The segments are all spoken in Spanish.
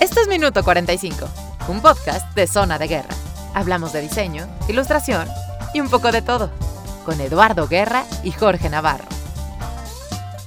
Esto es Minuto 45, un podcast de Zona de Guerra. Hablamos de diseño, ilustración y un poco de todo, con Eduardo Guerra y Jorge Navarro.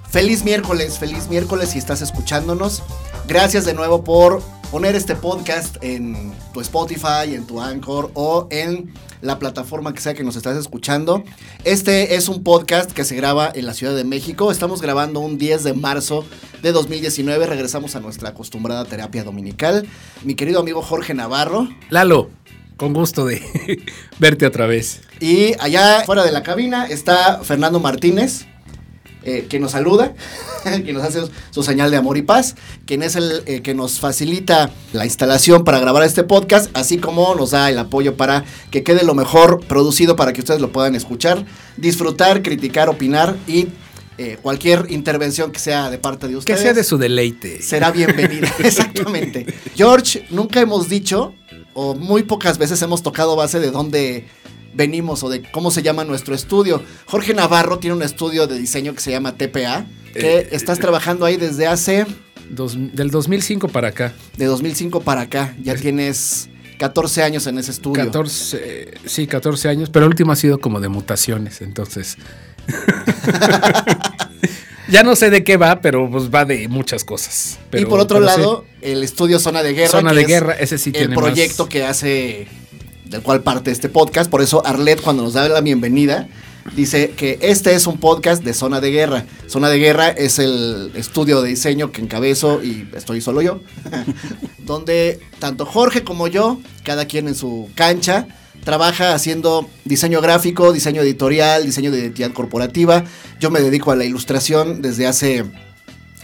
Feliz miércoles, feliz miércoles si estás escuchándonos. Gracias de nuevo por poner este podcast en tu Spotify, en tu Anchor o en la plataforma que sea que nos estás escuchando. Este es un podcast que se graba en la Ciudad de México. Estamos grabando un 10 de marzo de 2019. Regresamos a nuestra acostumbrada terapia dominical. Mi querido amigo Jorge Navarro. Lalo, con gusto de verte otra vez. Y allá fuera de la cabina está Fernando Martínez. Eh, que nos saluda, que nos hace su señal de amor y paz, quien es el eh, que nos facilita la instalación para grabar este podcast, así como nos da el apoyo para que quede lo mejor producido para que ustedes lo puedan escuchar, disfrutar, criticar, opinar y eh, cualquier intervención que sea de parte de ustedes. Que sea de su deleite. Será bienvenida, exactamente. George, nunca hemos dicho, o muy pocas veces hemos tocado base de dónde venimos o de cómo se llama nuestro estudio. Jorge Navarro tiene un estudio de diseño que se llama TPA, que Eh, estás trabajando ahí desde hace, Dos- del 2005 para acá. de 2005 para acá. Ya tienes 14 años en ese estudio. 14, eh, sí, 14 años, pero el último ha sido como de mutaciones, entonces. ya no sé de qué va, pero pues va de muchas cosas. y por otro sí. lado, el estudio Zona de Guerra. Zona que de es Guerra, ese sí el tiene proyecto más- que hace, del cual parte este podcast. Por eso Arlet, cuando nos da la bienvenida, dice que este es un podcast de Zona de Guerra. Zona de Guerra es el estudio de diseño que encabezo y estoy solo yo. donde tanto Jorge como yo, cada quien en su cancha, trabaja haciendo diseño gráfico, diseño editorial, diseño de identidad corporativa. Yo me dedico a la ilustración desde hace,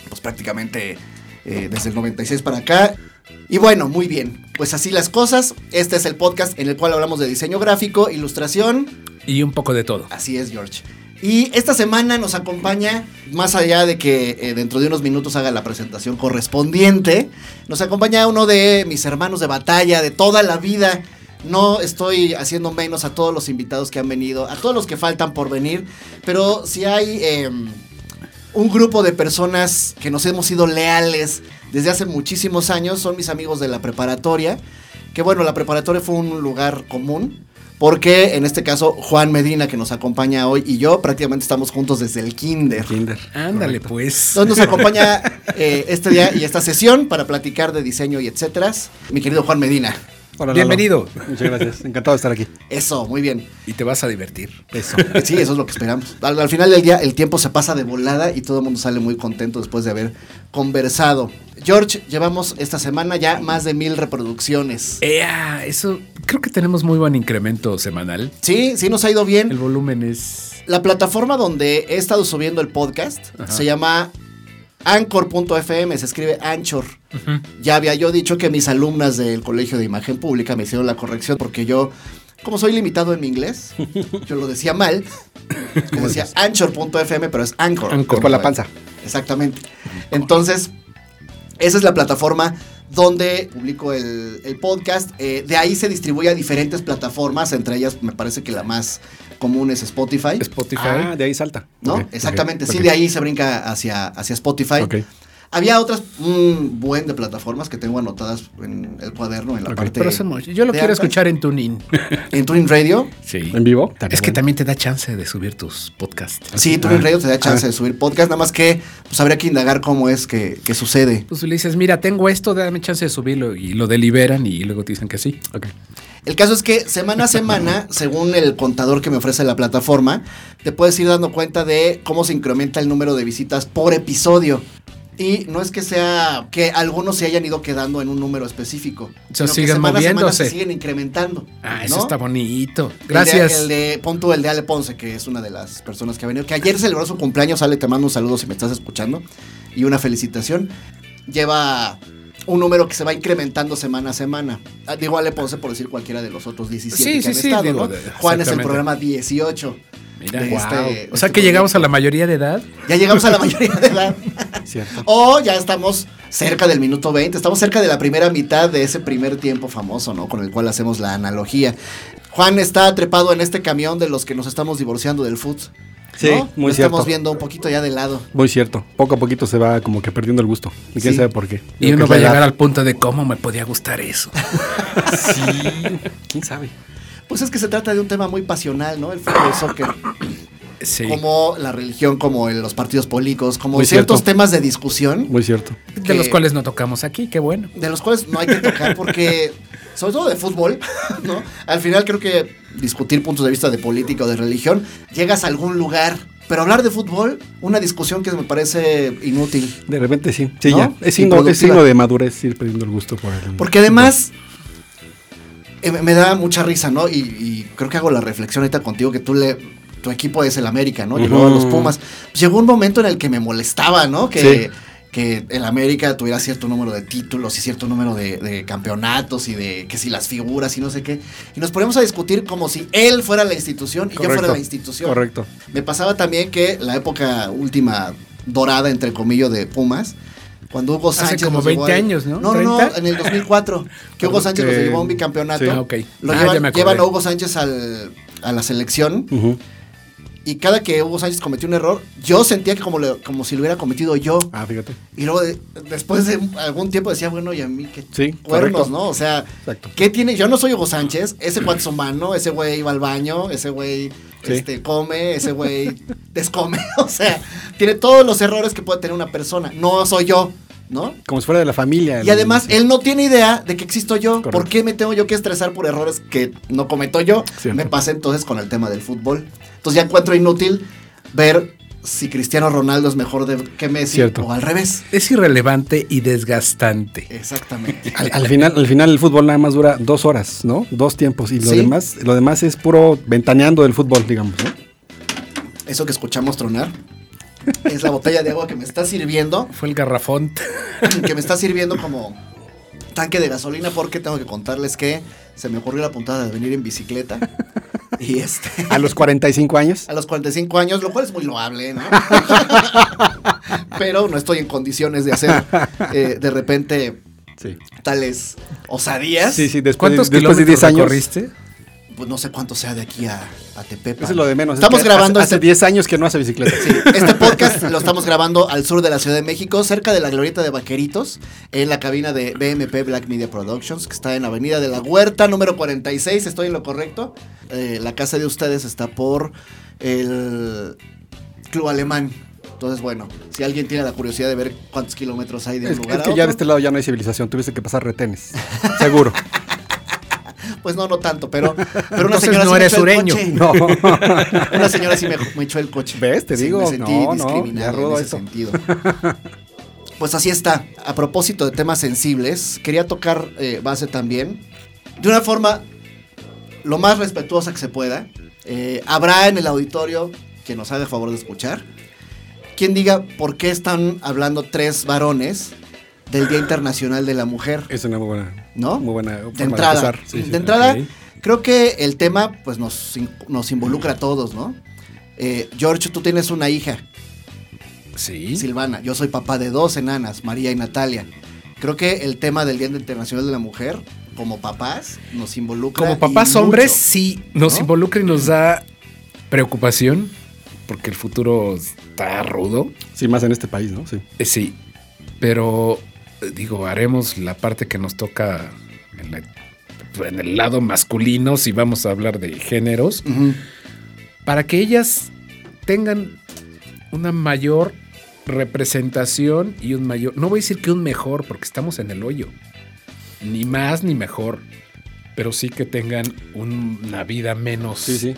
pues prácticamente eh, desde el 96 para acá. Y bueno, muy bien, pues así las cosas. Este es el podcast en el cual hablamos de diseño gráfico, ilustración. Y un poco de todo. Así es, George. Y esta semana nos acompaña, más allá de que eh, dentro de unos minutos haga la presentación correspondiente, nos acompaña uno de mis hermanos de batalla de toda la vida. No estoy haciendo menos a todos los invitados que han venido, a todos los que faltan por venir, pero si hay eh, un grupo de personas que nos hemos sido leales desde hace muchísimos años, son mis amigos de la preparatoria, que bueno, la preparatoria fue un lugar común, porque en este caso Juan Medina que nos acompaña hoy y yo prácticamente estamos juntos desde el kinder. Kinder. Ándale, pues. Entonces nos acompaña eh, este día y esta sesión para platicar de diseño y etcétera. Mi querido Juan Medina. Hola, Lalo. Bienvenido. Muchas gracias. Encantado de estar aquí. Eso, muy bien. Y te vas a divertir. Eso. Sí, eso es lo que esperamos. Al, al final del día el tiempo se pasa de volada y todo el mundo sale muy contento después de haber conversado. George, llevamos esta semana ya más de mil reproducciones. Ea, eso creo que tenemos muy buen incremento semanal. Sí, sí nos ha ido bien. El volumen es. La plataforma donde he estado subiendo el podcast Ajá. se llama Anchor.fm, se escribe Anchor. Ya había yo dicho que mis alumnas del Colegio de Imagen Pública me hicieron la corrección porque yo, como soy limitado en mi inglés, yo lo decía mal. Yo decía Anchor.fm, pero es Anchor. Anchor. Con la panza. Exactamente. Entonces, esa es la plataforma donde publico el, el podcast. Eh, de ahí se distribuye a diferentes plataformas, entre ellas me parece que la más común es Spotify. Spotify. Ah, de ahí salta. ¿No? Exactamente, sí, de ahí se brinca hacia, hacia Spotify. Había otras, un buen de plataformas que tengo anotadas en el cuaderno, en la parte Pero. Yo lo de quiero Apple. escuchar en TuneIn. en Tuning Radio. Sí. ¿En vivo? Es que también te da chance de subir tus podcasts. Sí, Tuning Ah, Radio te da chance ah. de subir podcast, nada más que pues habría que indagar cómo es que, que sucede. Pues le dices, mira, tengo esto, dame chance de subirlo. Y lo deliberan y luego te dicen que sí. Ok. El caso es que semana a semana, según el contador que me ofrece la plataforma, te puedes ir dando cuenta de cómo se incrementa el número de visitas por episodio. Y no es que sea que algunos se hayan ido quedando en un número específico. O sea, sino que siguen semana a semana moviéndose. se siguen incrementando. Ah, eso ¿no? está bonito. El de- Gracias. El de, pon tú el de Ale Ponce, que es una de las personas que ha venido, que ayer celebró su cumpleaños. Ale, te mando un saludo si me estás escuchando. Y una felicitación. Lleva un número que se va incrementando semana a semana. Ah, Digo Ale Ponce por decir cualquiera de los otros 17 Sí, que sí, han sí, estado, digo, ¿no? Juan es el programa 18. Mira, wow. este- o sea este que proyecto. llegamos a la mayoría de edad. Ya llegamos a la mayoría de edad. Cierto. O ya estamos cerca del minuto 20, estamos cerca de la primera mitad de ese primer tiempo famoso, ¿no? Con el cual hacemos la analogía. Juan está trepado en este camión de los que nos estamos divorciando del foot. Sí, ¿no? muy Lo cierto. estamos viendo un poquito ya de lado. Muy cierto. Poco a poquito se va como que perdiendo el gusto. Y quién Sí. sabe por qué. Y Creo uno va a llegar al punto de cómo me podía gustar eso. Sí. ¿Quién sabe? Pues es que se trata de un tema muy pasional, ¿no? El fútbol, el soccer. Sí. Como la religión, como el- los partidos políticos, como Muy ciertos cierto. temas de discusión. Muy cierto. De los cuales no tocamos aquí, qué bueno. de los cuales no hay que tocar porque, sobre todo de fútbol, ¿no? Al final creo que discutir puntos de vista de política o de religión, llegas a algún lugar. Pero hablar de fútbol, una discusión que me parece inútil. De repente sí. Sí, ¿No? ya. Es signo, es signo de madurez ir perdiendo el gusto por el. Porque además eh, me da mucha risa, ¿no? Y, y creo que hago la reflexión ahorita contigo que tú le tu equipo es el América, ¿no? Y luego Ujú. los Pumas. Pues llegó un momento en el que me molestaba, ¿no? Que, Sí. que el América tuviera cierto número de títulos y cierto número de, de campeonatos y de que si las figuras y no sé qué. Y nos ponemos a discutir como si él fuera la institución y yo fuera la institución. Correcto. Me pasaba también que la época última dorada, entre comillas, de Pumas, cuando Hugo Hace Sánchez. como nos llevó 20 al- años, ¿no? No, no, no, ¿30? en el 2004. Que Hugo Sánchez nos que- llevó a un bicampeonato. sí. Ah, ok. Lo Ah, llevan, ya me acordé. llevan a Hugo Sánchez al- a la selección. Ujú. Y cada que Hugo Sánchez cometió un error, yo sentía que como, le- como si lo hubiera cometido yo. Ah, fíjate. Y luego de- después de algún tiempo decía, bueno, y a mí qué Sí, cuernos, correcto. ¿no? O sea, Exacto. ¿qué tiene? Yo no soy Hugo Sánchez, ese cuate es humano, ese güey va al baño, ese güey Sí. este, come, ese güey descome. O sea, tiene todos los errores que puede tener una persona. No soy yo, ¿no? Como si fuera de la familia. Y además, él no tiene idea de que existo yo. Correcto. ¿Por qué me tengo yo que estresar por errores que no cometo yo? Cierto. Me pasa entonces con el tema del fútbol. Entonces ya encuentro inútil ver si Cristiano Ronaldo es mejor de, que Messi Cierto. o al revés. Es irrelevante y desgastante. Exactamente. Al, al final, al final el fútbol nada más dura dos horas, ¿no? Dos tiempos. Y lo Sí. demás, lo demás es puro ventaneando del fútbol, digamos, ¿no? Eso que escuchamos tronar es la botella de agua que me está sirviendo, Fue el garrafón. que me está sirviendo como tanque de gasolina porque tengo que contarles que se me ocurrió la puntada de venir en bicicleta y este A los 45 años. a los 45 años, lo cual es muy loable, ¿no? Pero no estoy en condiciones de hacer eh, de repente Sí. tales osadías. Sí, sí, después, de, ¿Cuántos después de kilómetros 10 años. recorriste? Pues no sé cuánto sea de aquí a, a Tepepan. Eso es lo de menos. es Estamos que grabando hace, hace este 10 años que no hace bicicleta. Sí, este podcast lo estamos grabando al sur de la Ciudad de México, cerca de la glorieta de Vaqueritos, en la cabina de BMP Black Media Productions, que está en la avenida de la Huerta, número 46, estoy en lo correcto. Eh, la casa de ustedes está por el Club Alemán. Entonces, bueno, si alguien tiene la curiosidad de ver cuántos kilómetros hay de Es, lugar es a que ya de este lado ya no hay civilización. Tuviste que pasar retenes. Seguro. pues no, no tanto, pero, pero una Entonces señora no sí me echó el sureño. coche. No. Una señora sí me, me echó el coche. ¿Ves? Te Sí, digo, Me sentí no, no, discriminado rudo en ese esto. sentido. Pues así está. A propósito de temas sensibles, quería tocar eh, base también. De una forma lo más respetuosa que se pueda. Eh, habrá en el auditorio quien nos haga el favor de escuchar. Quien diga por qué están hablando tres varones del Día Internacional de la Mujer. Es una muy buena, ¿no? muy buena forma de entrada, empezar. Sí, sí. de entrada creo que el tema pues nos, nos involucra a todos, ¿no? Eh, George, tú tienes una hija, Sí. Silvana. Yo soy papá de dos enanas, María y Natalia. Creo que el tema del Día Internacional de la Mujer, como papás, nos involucra. Como y papás mucho. hombres, sí nos ¿no? involucra y nos da preocupación porque el futuro está rudo. Sí, más en este país, ¿no? Sí. Eh, sí, pero digo, haremos la parte que nos toca en, la- en el lado masculino, si vamos a hablar de géneros, para que ellas tengan una mayor representación y un mayor, no voy a decir que un mejor, porque estamos en el hoyo, ni más ni mejor, pero sí que tengan un- una vida menos. Sí, sí.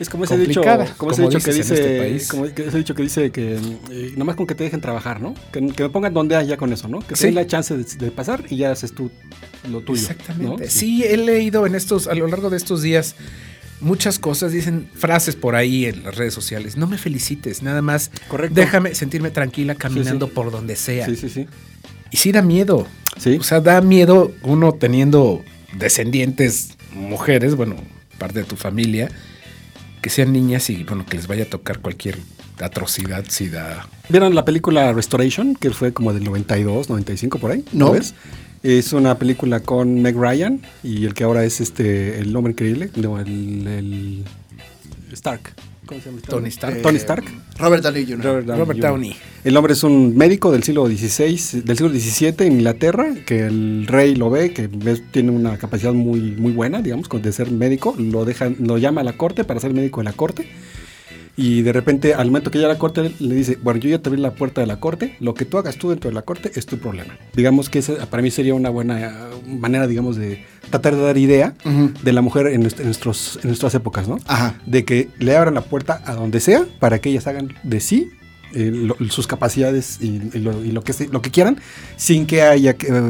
Es como ese dicho, Complicada, como ese como dicho que dice, este país. como que ese dicho que dice que eh, nomás con que te dejen trabajar, ¿no? Que, que me pongan donde haya con eso, ¿no? Que Sí. la chance de, de pasar y ya haces tú lo tuyo. Exactamente. ¿no? Sí, he leído en estos, a lo largo de estos días, muchas cosas, dicen frases por ahí en las redes sociales. No me felicites, nada más. Correcto. Déjame sentirme tranquila caminando sí. por donde sea. Sí, sí, sí. Y sí da miedo. Sí. O sea, da miedo uno teniendo descendientes mujeres, bueno, parte de tu familia, que sean niñas y bueno, que les vaya a tocar cualquier atrocidad si da. ¿Vieron la película Restoration? Que fue como del 92, 95 por ahí. No. ¿Lo ves? Es una película con Meg Ryan y el que ahora es este el hombre increíble, no, el, el Stark. ¿Cómo se llama? este Tony? Stark. Tony Stark. Robert Downey Jr. Robert Downey Robert. Downey. El hombre es un médico del siglo XVI, del siglo XVII en Inglaterra, que el rey lo ve, que tiene una capacidad muy, muy buena, digamos, de ser médico, lo deja, lo llama a la corte para ser médico de la corte. Y de repente, al momento que llega a la corte, le dice, bueno, yo ya te abrí la puerta de la corte, lo que tú hagas tú dentro de la corte es tu problema. Digamos que esa para mí sería una buena eh, manera, digamos, de tratar de dar idea de la mujer en nuestros, en nuestras épocas, ¿no? Ajá. de que le abran la puerta a donde sea para que ellas hagan de sí eh, lo- sus capacidades y, y lo, y lo que se- lo que quieran sin que haya que eh,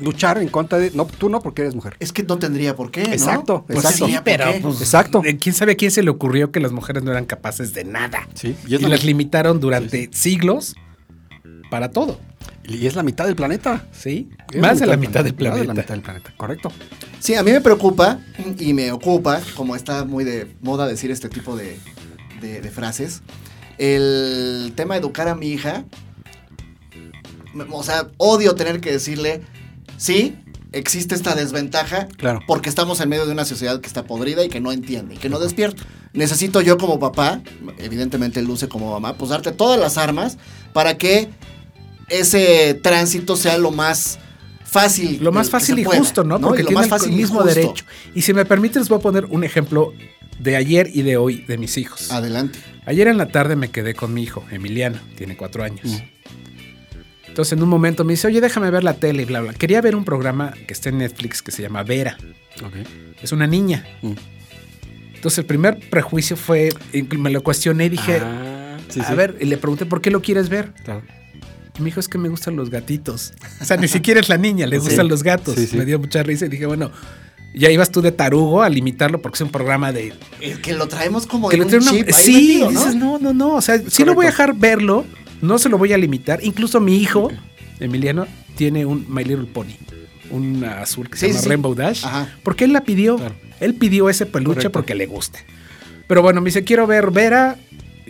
luchar en contra de no tú no porque eres mujer Es que no tendría por qué, ¿no? Exacto, Pues exacto. sí, pero pues, Exacto. eh, ¿Quién sabe a quién se le ocurrió que las mujeres no eran capaces de nada? sí y Y, es, la, las limitaron durante siglos para todo. y es la mitad del planeta ¿Sí? Es Más de la mitad del Más de la planeta. mitad del planeta correcto Sí, a mí me preocupa y me ocupa, como está muy de moda decir este tipo de, de- de frases, el tema de educar a mi hija. O sea, odio tener que decirle, sí, existe esta desventaja Claro. porque estamos en medio de una sociedad que está podrida y que no entiende y que no despierta. Necesito yo como papá, evidentemente Luce como mamá, pues darte todas las armas para que ese tránsito sea lo más fácil. Lo más fácil y pueda, justo, ¿no? Porque Y lo tiene más el fácil y mismo justo. derecho. Y si me permite, les voy a poner un ejemplo de ayer y de hoy de mis hijos. Adelante. Ayer en la tarde me quedé con mi hijo, Emiliano, tiene cuatro años. Mm. Entonces en un momento me dice, oye, déjame ver la tele y bla, bla. Quería ver un programa que está en Netflix que se llama Vera. Es una niña. Mm. Entonces el primer prejuicio fue, me lo cuestioné y dije, Ah, sí, a sí. ver, y le pregunté, ¿por qué lo quieres ver? Claro. Y me dijo, es que me gustan los gatitos. O sea, ni siquiera es la niña, le Sí. gustan los gatos. Me dio mucha risa y dije, bueno, ya ibas tú de tarugo a limitarlo porque es un programa de... Es que lo traemos como que un una- ahí sí, metido, ¿no? dices, no, no, no. O sea, sí lo voy a dejar verlo, no se lo voy a limitar. Incluso mi hijo, Emiliano, tiene un My Little Pony, un azul que se llama sí. Rainbow Dash. Ajá. Porque él la pidió. Claro. Él pidió ese peluche Correcto. porque le gusta. Pero bueno, me dice, quiero ver Vera.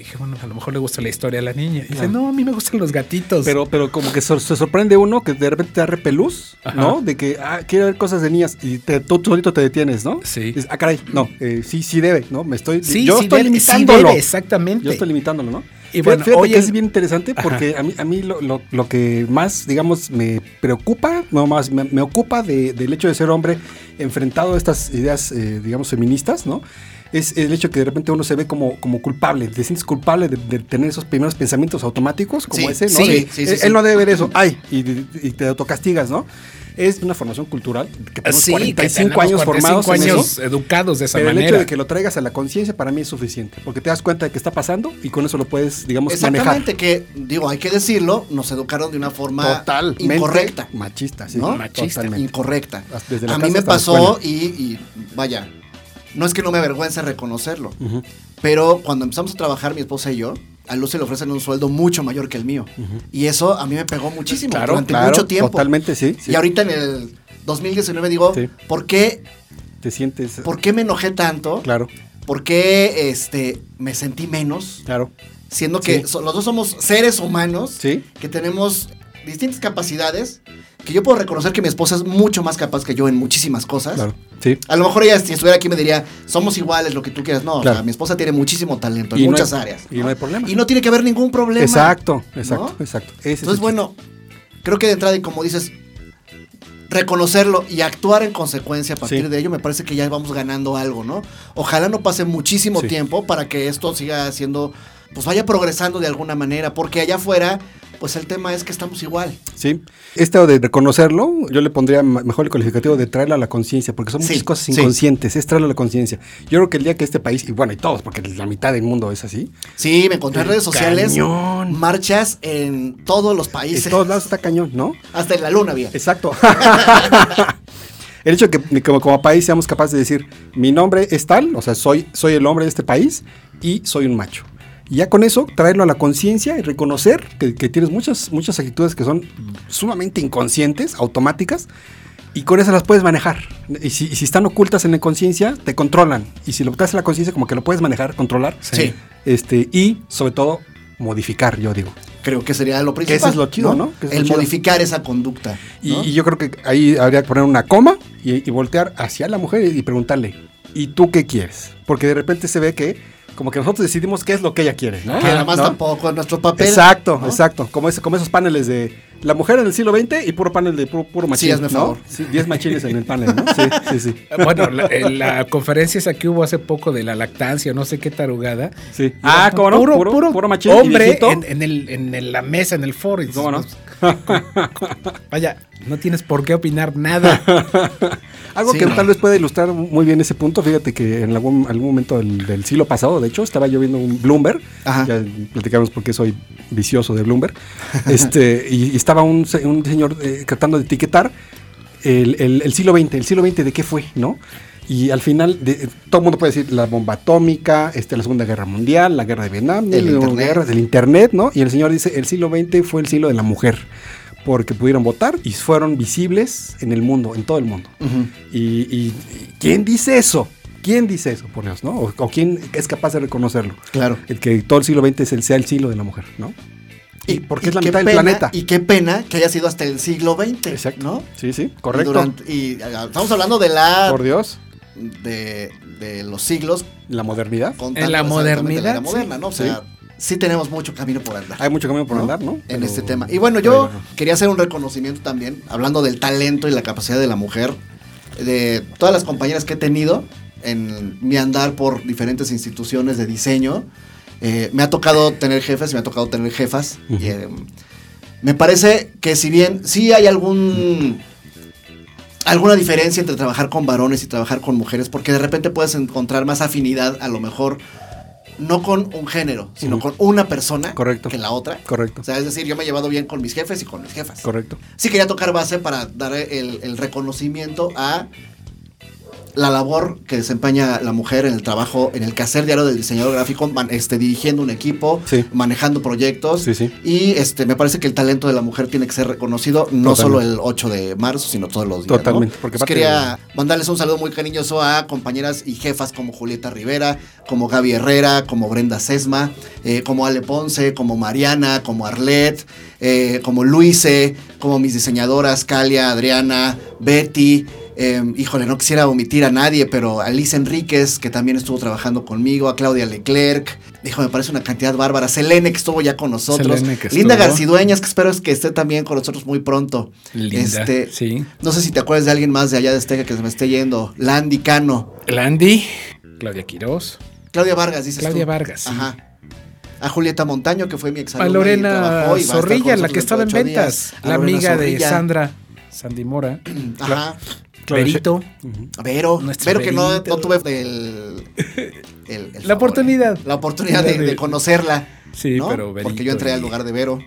Dije, bueno, a lo mejor le gusta la historia a la niña. Dice, Claro. no, a mí me gustan los gatitos. Pero, pero como que sor- se sorprende uno que de repente te da repelús, Ajá. ¿no? De que, ah, quiere ver cosas de niñas y te, tú solito te detienes, ¿no? Sí. Dices, ah, caray, no, eh, sí, sí debe, ¿no? Me estoy, sí, yo sí estoy debe, sí limitándolo. debe, exactamente. yo estoy limitándolo, ¿no? Y Y bueno, fíjate hoy que el- es bien interesante porque a mí, a mí lo, lo- lo que más, digamos, me preocupa, no más, me, me ocupa de- del hecho de ser hombre enfrentado a estas ideas, eh, digamos, feministas, ¿no? Es el hecho que de repente uno se ve como, como culpable, te sientes culpable de, de tener esos primeros pensamientos automáticos como Sí, ese, ¿no? sí, sí, él, no debe ver eso, ay, y, y te autocastigas, ¿no? Es una formación cultural que tenemos Sí, 45 que años tenemos formados 45 en años eso. educados de esa Pero el manera. hecho de que lo traigas a la conciencia para mí es suficiente, porque te das cuenta de que está pasando y con eso lo puedes, digamos, manejar. Exactamente, que digo, hay que decirlo, nos educaron de una forma Totalmente incorrecta. Machista, sí. ¿no? Machista. Totalmente. Incorrecta. Desde la A mí me pasó y, vaya, no es que no me avergüence reconocerlo, pero cuando empezamos a trabajar mi esposa y yo, a Luz se le ofrecen un sueldo mucho mayor que el mío. Y eso a mí me pegó muchísimo Claro, durante claro, mucho tiempo. Totalmente, sí. sí. Y ahorita en el 2019 digo, Sí. ¿por, qué, te sientes. ¿por qué me enojé tanto? Claro, ¿Por qué este, me sentí menos? claro. Siendo que Sí. los dos somos seres humanos Sí. que tenemos distintas capacidades, que yo puedo reconocer que mi esposa es mucho más capaz que yo en muchísimas cosas. Claro. Sí. A lo mejor ella, si estuviera aquí, me diría, somos iguales, lo que tú quieras. No, o sea, mi esposa tiene muchísimo talento en Y no muchas hay- áreas. y no hay problema. Y no tiene que haber ningún problema. Exacto, exacto, ¿no? exacto. Ese Entonces, bueno, creo que de entrada, y como dices, reconocerlo y actuar en consecuencia a partir Sí. de ello, me parece que ya vamos ganando algo, ¿no? Ojalá no pase muchísimo Sí. tiempo para que esto siga siendo, pues vaya progresando de alguna manera, porque allá afuera, pues el tema es que estamos igual. Sí. Esto de reconocerlo, yo le pondría mejor el calificativo de traerlo a la conciencia, porque son Sí, muchas cosas sí. inconscientes, es traerlo a la conciencia. Yo creo que el día que este país, y bueno, y todos, porque la mitad del mundo es así, Sí, me encontré en redes sociales Cañón. marchas en todos los en países. todos lados está cañón, ¿no? Hasta en la luna había. Exacto. el hecho de que como, como país seamos capaces de decir, mi nombre es tal, o sea, soy, soy el hombre de este país y soy un macho. Y ya con eso, traerlo a la conciencia y reconocer que, que tienes muchas, muchas actitudes que son sumamente inconscientes, automáticas, y con eso las puedes manejar. Y si, y si están ocultas en la conciencia, te controlan. Y si lo traes a la conciencia, como que lo puedes manejar, controlar. Sí. Este, y sobre todo, modificar, yo digo. Creo que sería lo principal. ese es lo chido, ¿no? Que El chido. modificar esa conducta. Y, ¿no? y yo creo que ahí habría que poner una coma y, y voltear hacia la mujer y preguntarle, ¿y tú qué quieres? Porque de repente se ve que como que nosotros decidimos qué es lo que ella quiere, ¿no? Que además ¿No? tampoco es nuestro papel. Exacto, ¿no? exacto. Como, ese- como esos paneles de la mujer en el siglo XX y puro panel de puro, puro machín. hazme ¿no? favor. Sí, 10 machines en el panel, ¿no? Sí, sí, sí. Bueno, la, eh, la conferencia esa que hubo hace poco de la lactancia, no sé qué tarugada. Sí. Ah, ¿cómo no? Puro, Puro, puro, puro machín hombre en, en el, en el- la mesa, en el foro. ¿Cómo no? pues, Vaya, no tienes por qué opinar nada. Algo Sí, que no. tal vez puede ilustrar muy bien ese punto, fíjate que en algún, algún momento del, del siglo pasado, de hecho, estaba yo viendo un Bloomberg, Ajá. ya platicamos por qué soy vicioso de Bloomberg, este, y, y estaba un, se- un señor eh, tratando de etiquetar el, el- el siglo XX, el siglo XX de qué fue, ¿no? Y al final, de- todo el mundo puede decir la bomba atómica, este, la Segunda Guerra Mundial, la guerra de Vietnam, El la Internet. guerra del Internet, ¿no? Y el señor dice, el siglo XX fue el siglo de la mujer, porque pudieron votar y fueron visibles en el mundo, en todo el mundo. Y, y- y ¿quién dice eso? ¿Quién dice eso, por Dios, no? O, o quién es capaz de reconocerlo? Claro. El que todo el siglo XX es el, sea el siglo de la mujer, ¿no? Y, porque es la mitad del planeta. Y qué pena que haya sido hasta el siglo XX. Exacto. ¿no? Sí, sí, Y, correcto. durante- y, estamos hablando de la. Por Dios, De, de los siglos. la modernidad. En la modernidad, La moderna, ¿no? O sea, sí. tenemos mucho camino por andar. Hay mucho camino por ¿no? andar, ¿no? En Pero- este tema. Y bueno, yo Pero- quería hacer un reconocimiento también, hablando del talento y la capacidad de la mujer, de todas las compañeras que he tenido en mi andar por diferentes instituciones de diseño. Eh, me ha tocado tener jefes, me ha tocado tener jefas. y, eh, me parece que si bien sí hay algún alguna diferencia entre trabajar con varones y trabajar con mujeres, porque de repente puedes encontrar más afinidad, a lo mejor, no con un género, sino con una persona Correcto. que la otra. Correcto, O sea, es decir, yo me he llevado bien con mis jefes y con mis jefas. correcto. Sí quería tocar base para dar el, el reconocimiento a la labor que desempeña la mujer en el trabajo, en el quehacer diario del diseñador gráfico, man- este, dirigiendo un equipo, Sí. manejando proyectos. Sí, sí. Y este, me parece que el talento de la mujer tiene que ser reconocido no Totalmente. solo el 8 de marzo, sino todos los días. ¿no? Totalmente, porque Pues quería mandarles un saludo muy cariñoso a compañeras y jefas como Julieta Rivera, como Gaby Herrera, como Brenda Sesma, eh, como Ale Ponce, como Mariana, como Arlet, eh, como Luise, como mis diseñadoras Calia, Adriana, Betty. Eh, híjole, no quisiera omitir a nadie, pero a Liz Enríquez, que también estuvo trabajando conmigo, a Claudia Leclerc. Dijo, me parece una cantidad bárbara. Selene, que estuvo ya con nosotros. Selene, que Linda. Garcidueñas, que espero es que esté también con nosotros muy pronto. Linda, Este, sí. No sé si te acuerdas de alguien más de allá de Azteca que se me esté yendo. Landy Cano. Landy, Claudia Quiroz, Claudia Vargas, dices Claudia tú. Vargas, sí. Ajá. A Julieta Montaño, que fue mi ex a Lorena con Zorrilla, la que estaba en ventas, la amiga de. Sandra, Sandy Mora, Verito. Vero. Nuestro Vero que no, no tuve el, el- el La favor, oportunidad. La oportunidad de, De- conocerla. Sí, ¿no? pero Verito. Porque yo entré y- al lugar de Vero.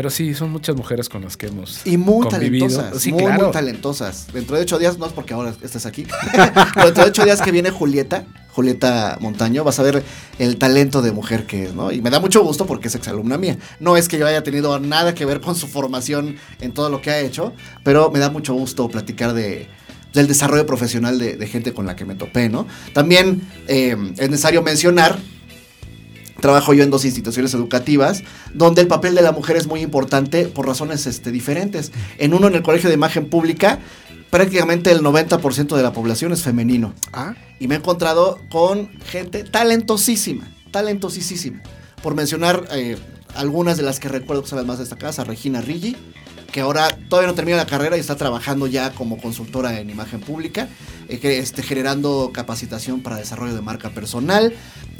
Pero sí, son muchas mujeres con las que hemos Y muy convivido. talentosas. Sí, muy, claro. muy talentosas. Dentro de ocho días, no es porque ahora estés aquí. pero dentro de ocho días que viene Julieta, Julieta Montaño, vas a ver el talento de mujer que es, ¿no? Y me da mucho gusto porque es exalumna mía. No es que yo haya tenido nada que ver con su formación en todo lo que ha hecho, pero me da mucho gusto platicar de del desarrollo profesional de, de gente con la que me topé, ¿no? También eh, es necesario mencionar Trabajo yo en dos instituciones educativas donde el papel de la mujer es muy importante por razones este, diferentes. En uno, en el Colegio de Imagen Pública, prácticamente el 90% de la población es femenino. Ah, Y me he encontrado con gente talentosísima, talentosísima. Por mencionar eh, algunas de las que recuerdo que son las más destacadas, a Regina Rigi, que ahora todavía no termina la carrera y está trabajando ya como consultora en imagen pública, eh, que, este, generando capacitación para desarrollo de marca personal.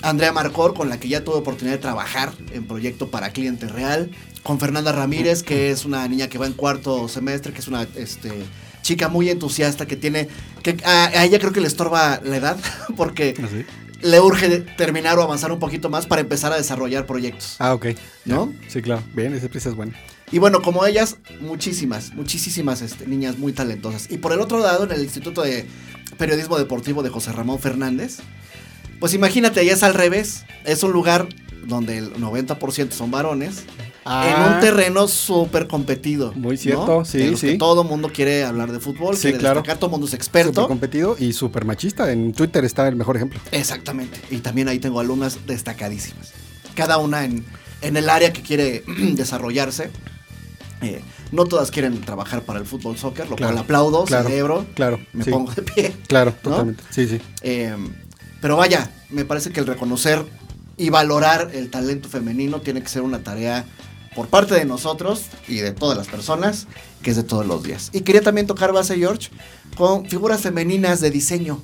Andrea Marcor, con la que ya tuve oportunidad de trabajar en proyecto para cliente real. Con Fernanda Ramírez, que es una niña que va en cuarto semestre, que es una este, chica muy entusiasta, que tiene... que a, a ella creo que le estorba la edad, porque así. le urge terminar o avanzar un poquito más para empezar a desarrollar proyectos. Ah, ok. ¿No? Sí, claro. Bien, ese prisa es bueno. Y bueno, como ellas, muchísimas, muchísimas este, niñas muy talentosas. Y por el otro lado, en el Instituto de Periodismo Deportivo de José Ramón Fernández, pues imagínate, ya es al revés. Es un lugar donde el 90% son varones. en un terreno súper competido. Ah. Muy ¿no? cierto, sí, los que sí. todo mundo quiere hablar de fútbol, Sí, quiere claro. destacar, todo el mundo es Súper experto. competido y súper machista. En Twitter está el mejor ejemplo. Exactamente. Y también ahí tengo alumnas destacadísimas. Cada una en, en el área que quiere desarrollarse. Eh, no todas quieren trabajar para el fútbol soccer, lo Claro, cual aplaudo, claro, celebro, Claro. me sí, pongo de pie. Claro, ¿no? totalmente. Sí, sí. Eh, Pero vaya, me parece que el reconocer y valorar el talento femenino tiene que ser una tarea por parte de nosotros y de todas las personas, que es de todos los días. Y quería también tocar base, George, con figuras femeninas de diseño,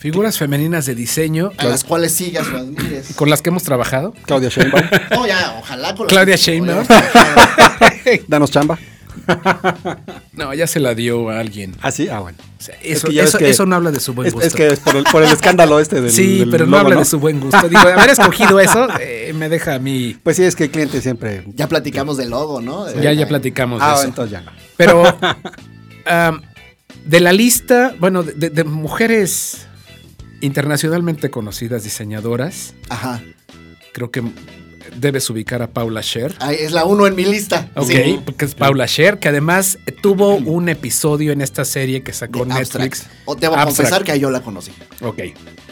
Figuras femeninas de diseño a las cuales sigas o admires. con las que hemos trabajado. Claudia Sheinbaum, No, ya, ojalá con las Claudia que- Sheinbaum. danos chamba. No, ya se la dio a alguien. ¿Ah, sí? Ah, bueno. O sea, Es eso, que eso- que- eso no habla de su buen Es, gusto. es que es por el, por el escándalo este del sí, del pero no logo, habla de su buen gusto. Digo, haber escogido eso eh, me deja a mí. Pues sí, es que el cliente siempre... Ya platicamos del logo, ¿no? De- Ya, ya platicamos de Ah, eso. entonces ya no. Pero de la lista, bueno, de, de mujeres internacionalmente conocidas diseñadoras, Ajá. creo que debes ubicar a Paula Scher. Ahí es la uno en mi lista. Ok, Sí. porque es Paula Scher, que además tuvo un episodio en esta serie que sacó De Netflix. Abstract. O debo Abstract. confesar que ahí yo la conocí. Ok.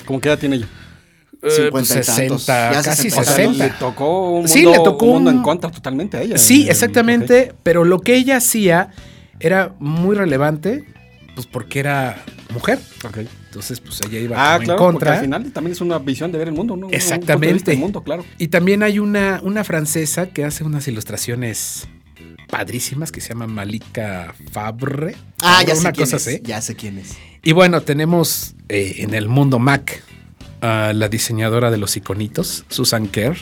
¿Cómo qué edad tiene ella? Eh, 50 pues y tantos. 60, Ya casi 60. O sea, le 60. tocó un mundo, Sí, le tocó un mundo un- en contra totalmente a ella. Sí, Eh, exactamente, pero lo que ella hacía era muy relevante, pues porque era mujer. ok, ok. Entonces, pues ella iba Ah, como claro, en porque contra. al final también es una visión de ver el mundo, ¿no? Exactamente. del mundo, claro. Y también hay una, una francesa que hace unas ilustraciones padrísimas que se llama Malika Fabre. Ah, ya sé una quién cosa es. así. Ya sé quién es. Y bueno, tenemos eh, en el mundo Mac a la diseñadora de los iconitos, Susan Kerr.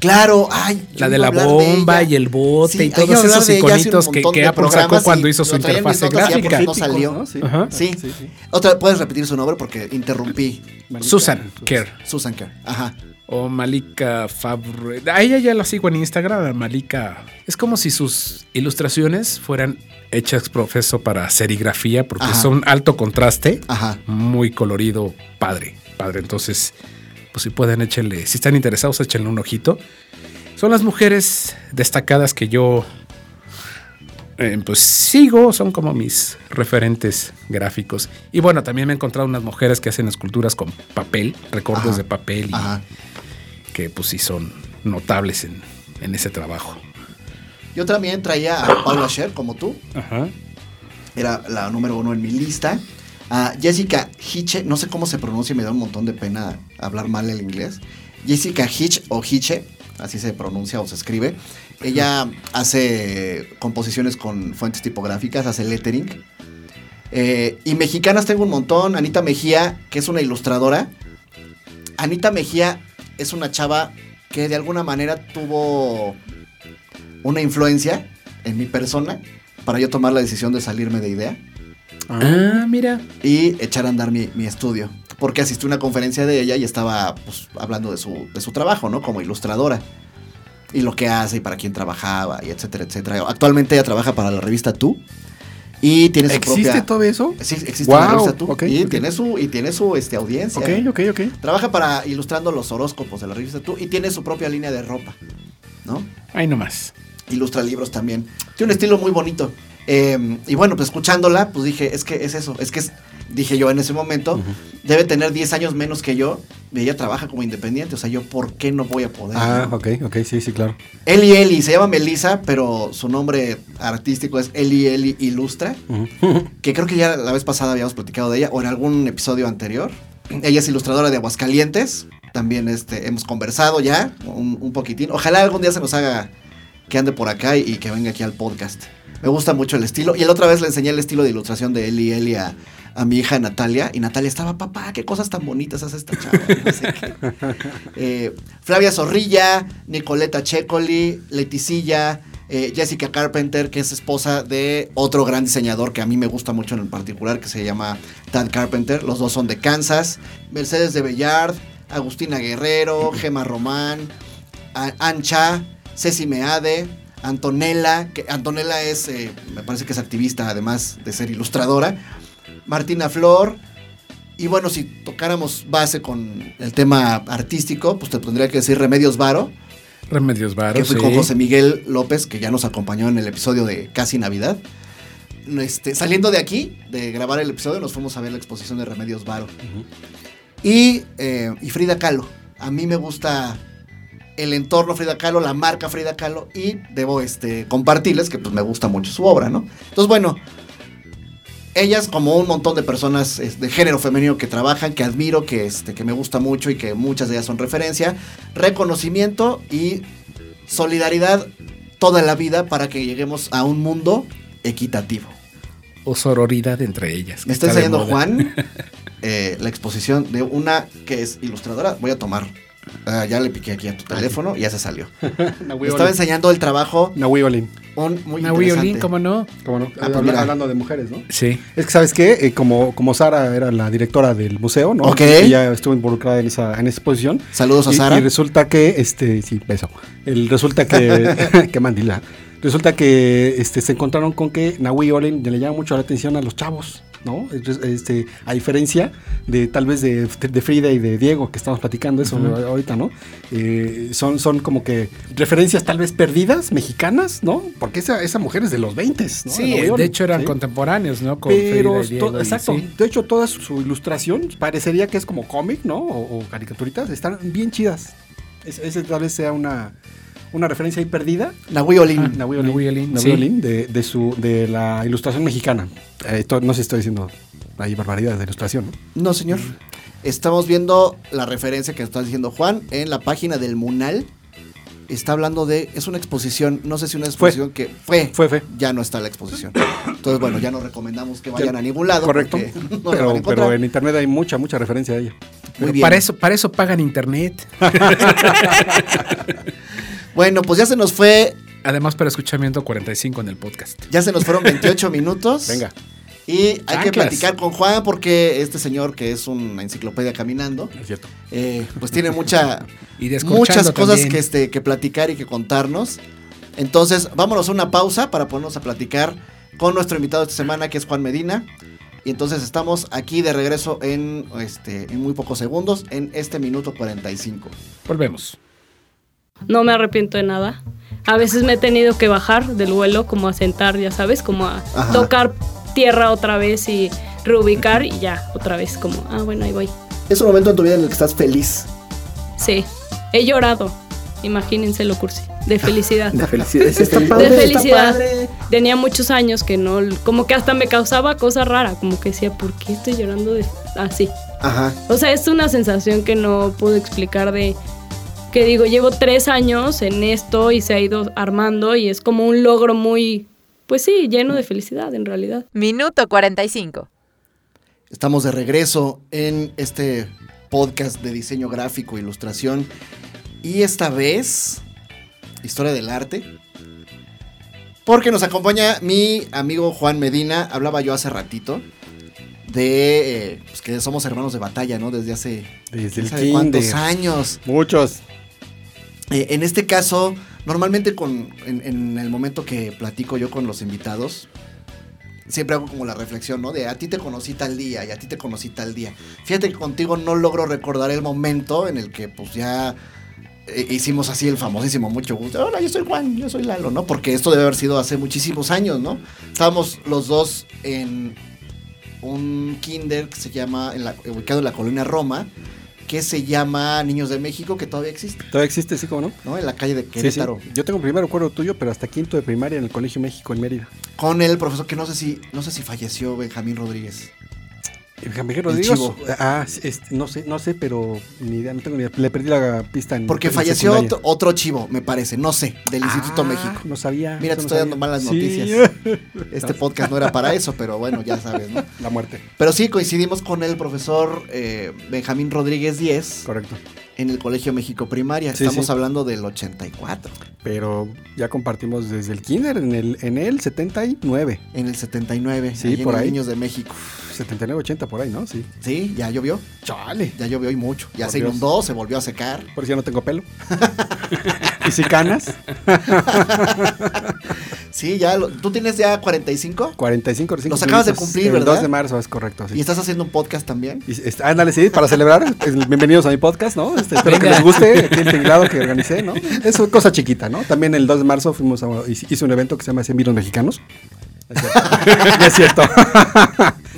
Claro, ay. La de la de bomba y el bote Sí, y todos esos iconitos que, que Apple sacó programas cuando hizo su interfase gráfica. no salió. ¿no? Sí. Ajá. Sí. Sí, sí. Otra, ¿puedes repetir su nombre? Porque interrumpí. Malika, Susan Kerr. Susan Kerr. Ajá. O Malika Fabre. A ella ya la sigo en Instagram, Malika. Es como si sus ilustraciones fueran hechas profeso para serigrafía, porque Ajá. son alto contraste, Ajá. muy colorido, padre, padre. Entonces, pues si pueden, échenle, si están interesados, échenle un ojito. Son las mujeres destacadas que yo eh, pues sigo, son como mis referentes gráficos. Y bueno, también me he encontrado unas mujeres que hacen esculturas con papel, recortes de papel, y que pues sí son notables en, en ese trabajo. Yo también traía a Paula Scher, como tú. Ajá. Era la número uno en mi lista. A Jessica Hitche, no sé cómo se pronuncia, me da un montón de pena hablar mal el inglés. Jessica Hitch o Hitche, así se pronuncia o se escribe. Ella hace composiciones con fuentes tipográficas, hace lettering. Eh, y mexicanas tengo un montón. Anita Mejía, que es una ilustradora. Anita Mejía es una chava que de alguna manera tuvo una influencia en mi persona para yo tomar la decisión de salirme de idea Ah, mira. y echar a andar mi, mi estudio. Porque asistí a una conferencia de ella y estaba pues, hablando de su, de su trabajo, ¿no? Como ilustradora. Y lo que hace y para quién trabajaba y etcétera, etcétera. Actualmente ella trabaja para la revista Tú. Y tiene su ¿Existe propia... todo eso? Sí, existe la Guau, revista Tú. y. Tiene su, y tiene su este, audiencia. Ok, ok, ok. Trabaja para ilustrando los horóscopos de la revista Tú. Y tiene su propia línea de ropa. ¿No? Ahí nomás. ilustra libros también. Tiene un estilo muy bonito. Eh, y bueno, pues escuchándola, pues dije, es que es eso, es que es, dije yo en ese momento, debe tener 10 años menos que yo, y ella trabaja como independiente, o sea, yo, ¿por qué no voy a poder? Ah, no? ok, ok, sí, sí, claro. Eli Eli, se llama Melissa, pero su nombre artístico es Eli Eli Ilustra, que creo que ya la vez pasada habíamos platicado de ella, o en algún episodio anterior. Ella es ilustradora de Aguascalientes, también este, hemos conversado ya un, un poquitín. Ojalá algún día se nos haga que ande por acá y, y que venga aquí al podcast. Me gusta mucho el estilo. Y la otra vez le enseñé el estilo de ilustración de Eli Eli a, a mi hija Natalia. Y Natalia estaba, papá, qué cosas tan bonitas hace esta chava. No sé qué. Eh, Flavia Zorrilla, Nicoleta Checoli, Leticilla, eh, Jessica Carpenter, que es esposa de otro gran diseñador que a mí me gusta mucho en el particular, que se llama Tad Carpenter. Los dos son de Kansas. Mercedes de Bellard, Agustina Guerrero, Gema Román, Ancha, Ceci Meade, Antonella, que Antonella es, eh, me parece que es activista además de ser ilustradora, Martina Flor, y bueno, si tocáramos base con el tema artístico, pues te tendría que decir Remedios Varo, Remedios que Varos. fui sí. con José Miguel López, que ya nos acompañó en el episodio de Casi Navidad. Este, saliendo de aquí, de grabar el episodio, nos fuimos a ver la exposición de Remedios Varo. y, eh, y Frida Kahlo. A mí me gusta el entorno Frida Kahlo, la marca Frida Kahlo, y debo este, compartirles que pues, me gusta mucho su obra, ¿no? Entonces, bueno, ellas, como un montón de personas de género femenino que trabajan, que admiro, que, este, que me gusta mucho y que muchas de ellas son referencia, reconocimiento y solidaridad toda la vida para que lleguemos a un mundo equitativo. O sororidad entre ellas. Me está enseñando. Juan eh, la exposición de una que es ilustradora. Voy a tomar. Ah, ya le piqué aquí a tu teléfono y ya se salió. Estaba enseñando el trabajo, Nahui Olin. un muy violín, interesante. ¿cómo no? ¿Cómo no? Ah, Habla- mira. hablando de mujeres, ¿no? Sí. Es que, ¿sabes qué? Eh, como, como Sara era la directora del museo, ¿no? Ok. Ella estuvo involucrada en esa, en esa exposición. Saludos a Y- Sara. Y, resulta que, este, sí, beso. El, resulta que, que mandila. Resulta que este, se encontraron con que Nahui Olin le llama mucho la atención a los chavos, ¿no? Este, a diferencia de tal vez de, de Frida y de Diego, que estamos platicando eso ahorita, ¿no? Eh, son, son como que referencias tal vez perdidas, mexicanas, ¿no? Porque esa, esa mujer es de los 20, ¿no? Sí, de hecho eran ¿sí? contemporáneos, ¿no? Con Pero, Frida y Diego to- y exacto. sí. De hecho, toda su, su ilustración parecería que es como cómic, ¿no? O, o caricaturitas. Están bien chidas. Es- ese tal vez sea una, una referencia ahí perdida. Nahui Olin. Ah, Nahui Olin, Nahui Olin, Nahui sí. Olin, de, de su, de la ilustración mexicana. Eh, to- no sé si estoy diciendo ahí barbaridades de ilustración, ¿no? No, señor. Estamos viendo la referencia que está diciendo Juan en la página del Munal. Está hablando de. Es una exposición. No sé si una exposición que fue. Fue, fue. Ya no está la exposición. Entonces, bueno, ya no recomendamos que vayan a ningún lado. Correcto. no pero, en internet hay mucha, mucha referencia a ella. Muy Pero bien. Para eso, para eso pagan internet. Bueno, pues ya se nos fue. Además, para escuchamiento 45 en el podcast. Ya se nos fueron 28 minutos. Venga. Y hay que platicar con Juan porque este señor, que es una enciclopedia caminando, Es cierto. eh, pues tiene mucha, Y muchas cosas también. que, este, que platicar y que contarnos. Entonces, vámonos a una pausa para ponernos a platicar con nuestro invitado esta semana, que es Juan Medina. Y entonces estamos aquí de regreso en, este, en muy pocos segundos, en este minuto 45. Volvemos. No me arrepiento de nada. A veces me he tenido que bajar del vuelo, como a sentar, ya sabes, como a Ajá. tocar tierra otra vez y reubicar y ya, otra vez, como, ah, bueno, ahí voy. Es un momento en tu vida en el que estás feliz. Sí, he llorado. Imagínense lo cursi. De felicidad. De felicidad. Está Está padre, de está felicidad. padre. Tenía muchos años que no, como que hasta me causaba cosa rara, como que decía, ¿por qué estoy llorando de así? Ajá. O sea, es una sensación que no puedo explicar de que digo, llevo tres años en esto y se ha ido armando y es como un logro muy, pues sí, lleno de felicidad en realidad. Minuto 45. Estamos de regreso en este podcast de diseño gráfico e ilustración. Y esta vez, historia del arte. Porque nos acompaña mi amigo Juan Medina. Hablaba yo hace ratito de eh, pues que somos hermanos de batalla, ¿no? Desde hace Desde el ¿sabe cuántos años. Muchos. Eh, en este caso, normalmente con, en, el momento que platico yo con los invitados, siempre hago como la reflexión, ¿no? De a ti te conocí tal día y a ti te conocí tal día. Fíjate que contigo no logro recordar el momento en el que pues ya eh, hicimos así el famosísimo mucho gusto. Hola, yo soy Juan, yo soy Lalo, ¿no? Porque esto debe haber sido hace muchísimos años, ¿no? Estábamos los dos en un kinder que se llama, ubicado en la colonia Roma, que se llama Niños de México, que todavía existe. Todavía existe, sí, como no. ¿no? En la calle de Sí, sí. Querétaro. Yo tengo primer recuerdo tuyo, pero hasta quinto de primaria en el Colegio México en Mérida. Con el profesor que no sé si, no sé si falleció Benjamín Rodríguez. Rodríguez. chivo. Ah, este, no sé, no sé, pero ni idea, no tengo ni idea. Le perdí la pista en Porque en falleció secundaria. otro, chivo, me parece, no sé, del Instituto Ah, México. No sabía. Mira, te no estoy dando malas Sí. noticias. Este podcast no era para eso, pero bueno, ya sabes, ¿no? La muerte, Pero sí coincidimos con el profesor eh, Benjamín Rodríguez 10 correcto. En el Colegio México Primaria. Sí, Estamos sí. hablando del 84. Pero ya compartimos desde el kinder en el, en el 79. En el 79, Sí, en por el ahí. Niños de México. 79, 80 por ahí, ¿no? Sí. Sí, ya llovió, Chale. ya llovió y mucho. Ya Por se Dios. inundó, se volvió a secar. Por si ya no tengo pelo. y si canas, Sí, ya, lo- ¿tú tienes ya 45? 45 recién Los acabas de cumplir, El ¿verdad? 2 de marzo, es correcto. sí. ¿Y estás haciendo un podcast también? Y, ándale, sí, para celebrar. es- Bienvenidos a mi podcast, ¿no? Este, espero que les guste aquí el tinglado que organicé, ¿no? Es una cosa chiquita, ¿no? También el 2 de marzo fuimos a, hice un evento que se llama 100 vinos mexicanos. No es cierto. Es cierto.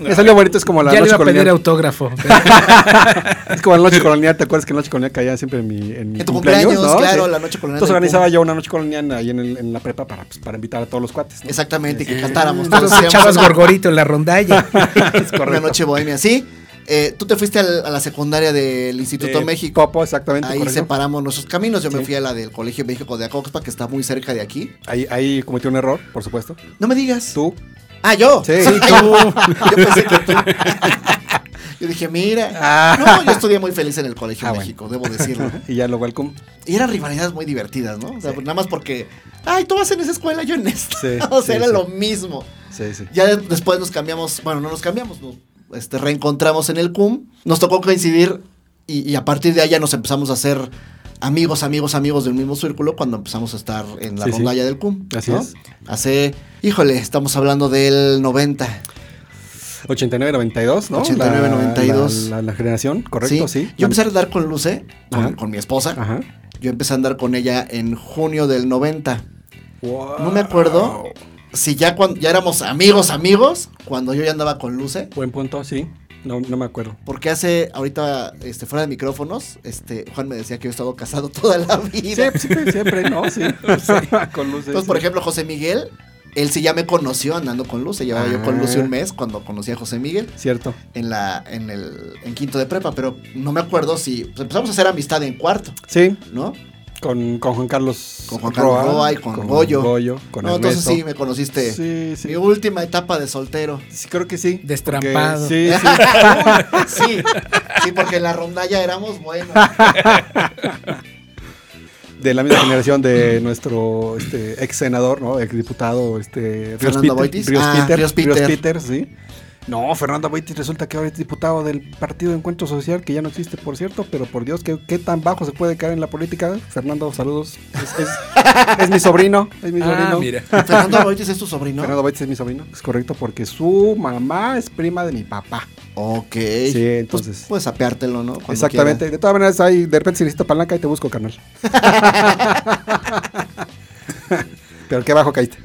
Me salió bonito, es como la ya le noche iba a pedir colonial. autógrafo. Es como la noche colonial, ¿te acuerdas que la noche colonial caía siempre en mi, en mi En tu cumpleaños, ¿no? claro, Sí. la noche colonial. Entonces organizaba yo una noche colonial ahí en, el- en la prepa para, pues, para invitar a todos los cuates. ¿no? Exactamente, y que cantáramos. todos echabas gorgorito en la rondalla. Una noche bohemia. Sí, eh, tú te fuiste al- a la secundaria del Instituto De México. Popo, exactamente. Ahí correcto. separamos nuestros caminos. Yo me Sí. fui a la del Colegio México de Acoxpa, que está muy cerca de aquí. Ahí, ahí cometí un error, por supuesto. No me digas. Tú. Ah, yo. Sí, Ay, tú. Yo pensé que tú. Yo dije, mira. Ah. No, yo estudié muy feliz en el Colegio Ah. México, debo decirlo. Y ya lo welcome. Y eran rivalidades muy divertidas, ¿no? O sea, nada más porque, ay, tú vas en esa escuela, yo en esta. Sí, o sea, sí, era sí. lo mismo. Sí, sí. Ya de- después nos cambiamos, bueno, no nos cambiamos, nos este, reencontramos en el CUM. Nos tocó coincidir y, y a partir de ahí ya nos empezamos a hacer amigos, amigos, amigos del mismo círculo cuando empezamos a estar en la Sí, del CUM. Así ¿no? es. Hace, híjole, estamos hablando del 90. 89, 92, ¿no? 89, La- 92. La, la- la generación, correcto, sí. Yo empecé a andar con Luce, con mi esposa. Ajá. Yo empecé a andar con ella en junio del 90. Wow. No me acuerdo si ya cuando ya éramos amigos, amigos, cuando yo ya andaba con Luce. Buen punto, sí. No, no me acuerdo. Porque hace, ahorita, este, fuera de micrófonos, este, Juan me decía que yo he estado casado toda la vida. Siempre, siempre, siempre, ¿no? Sí. Con luces. Entonces, por sí. ejemplo, José Miguel, él sí ya me conoció andando con Luce. Llevaba yo con Ah. Luce un mes cuando conocí a José Miguel Cierto. en la, en el, en quinto de prepa, pero no me acuerdo si pues, empezamos a hacer amistad en cuarto, Sí, ¿no? Con, con Juan Carlos Con Juan Carlos Roa y con Goyo. con no, entonces sí, me conociste. Sí, sí. Mi última etapa de soltero. Sí, creo que sí. Destrampado. Porque- Sí, sí. sí, sí, porque en la rondalla éramos buenos. de la misma generación de nuestro este, ex senador, ¿no? Ex diputado, este, Ríos Fernando Peter. Boitis. Ríos Ah, Peter. Ríos. Peter, sí. No, Fernando Boitis resulta que ahora es diputado del Partido de Encuentro Social, que ya no existe, por cierto, pero por Dios, ¿qué, qué tan bajo se puede caer en la política? Fernando, saludos. Es, es- es mi sobrino, es mi Ah, sobrino. mira. Fernando Boitis es tu sobrino. Fernando Boitis es mi sobrino, es correcto, porque su mamá es prima de mi papá. Ok. Sí, entonces- Pues, puedes apeártelo, ¿no? Cuando Exactamente. De todas maneras, hay, de repente si necesito palanca y te busco, carnal. Pero qué bajo caíste.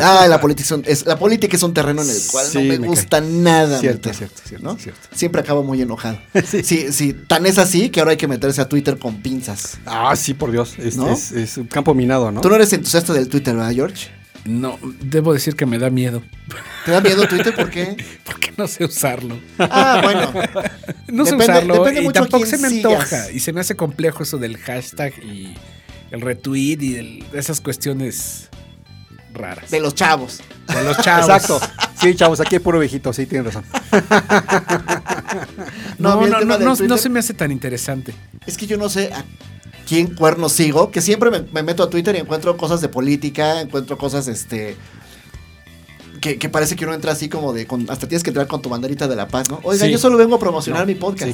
Ah, la política, es la política es un terreno en el cual Sí, no me, me gusta nada. Cierto, meter, cierto, cierto, ¿no? cierto. Siempre acabo muy enojado. Sí. Sí. sí, tan es así que ahora hay que meterse a Twitter con pinzas. Ah, sí, por Dios. Es, ¿No? es- es un campo minado, ¿no? Tú no eres entusiasta del Twitter, ¿verdad, George? No, debo decir que me da miedo. ¿Te da miedo Twitter? ¿Por qué? Porque no sé usarlo. Ah, bueno. No sé Depende- usarlo depende y mucho tampoco quién se me sigas. antoja. Y se me hace complejo eso del hashtag y el retweet y el- esas cuestiones raras. De los chavos. De los chavos. Exacto. Sí, chavos, aquí hay puro viejito, sí, tienen razón. No, No, no, no, no, se me hace tan interesante. Es que yo no sé a quién cuerno sigo, que siempre me, me meto a Twitter y encuentro cosas de política, encuentro cosas, este... Que, que parece que uno entra así como de... con- hasta tienes que entrar con tu banderita de la paz, ¿no? Oiga, Sí. yo solo vengo a promocionar No, mi podcast.